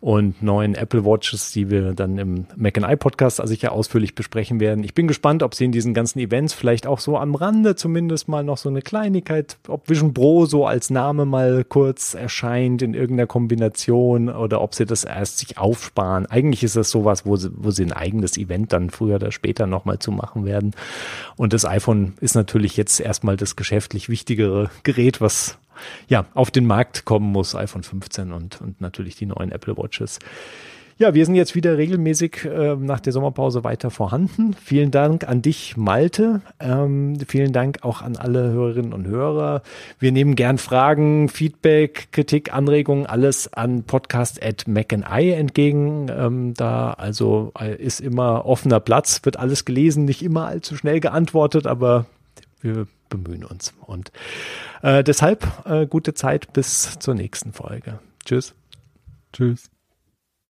und neuen Apple Watches, die wir dann im Mac and I Podcast also sicher ausführlich besprechen werden. Ich bin gespannt, ob sie in diesen ganzen Events vielleicht auch so am Rande zumindest mal noch so eine Kleinigkeit, ob Vision Pro so als Name mal kurz erscheint in irgendeiner Kombination oder ob sie das erst sich aufsparen. Eigentlich ist das sowas, wo sie, wo sie ein eigenes Event dann früher oder später nochmal zu machen werden. Und das iPhone ist natürlich jetzt erstmal das geschäftlich wichtigere Gerät, was ja auf den Markt kommen muss, iPhone 15 und, und natürlich die neuen Apple Watches. Ja, wir sind jetzt wieder regelmäßig äh, nach der Sommerpause weiter vorhanden. Vielen Dank an dich, Malte. Ähm, vielen Dank auch an alle Hörerinnen und Hörer. Wir nehmen gern Fragen, Feedback, Kritik, Anregungen, alles an podcast.macandI entgegen. Ähm, da also äh, ist immer offener Platz, wird alles gelesen, nicht immer allzu schnell geantwortet, aber wir bemühen uns. Und äh, deshalb äh, gute Zeit bis zur nächsten Folge. Tschüss. Tschüss.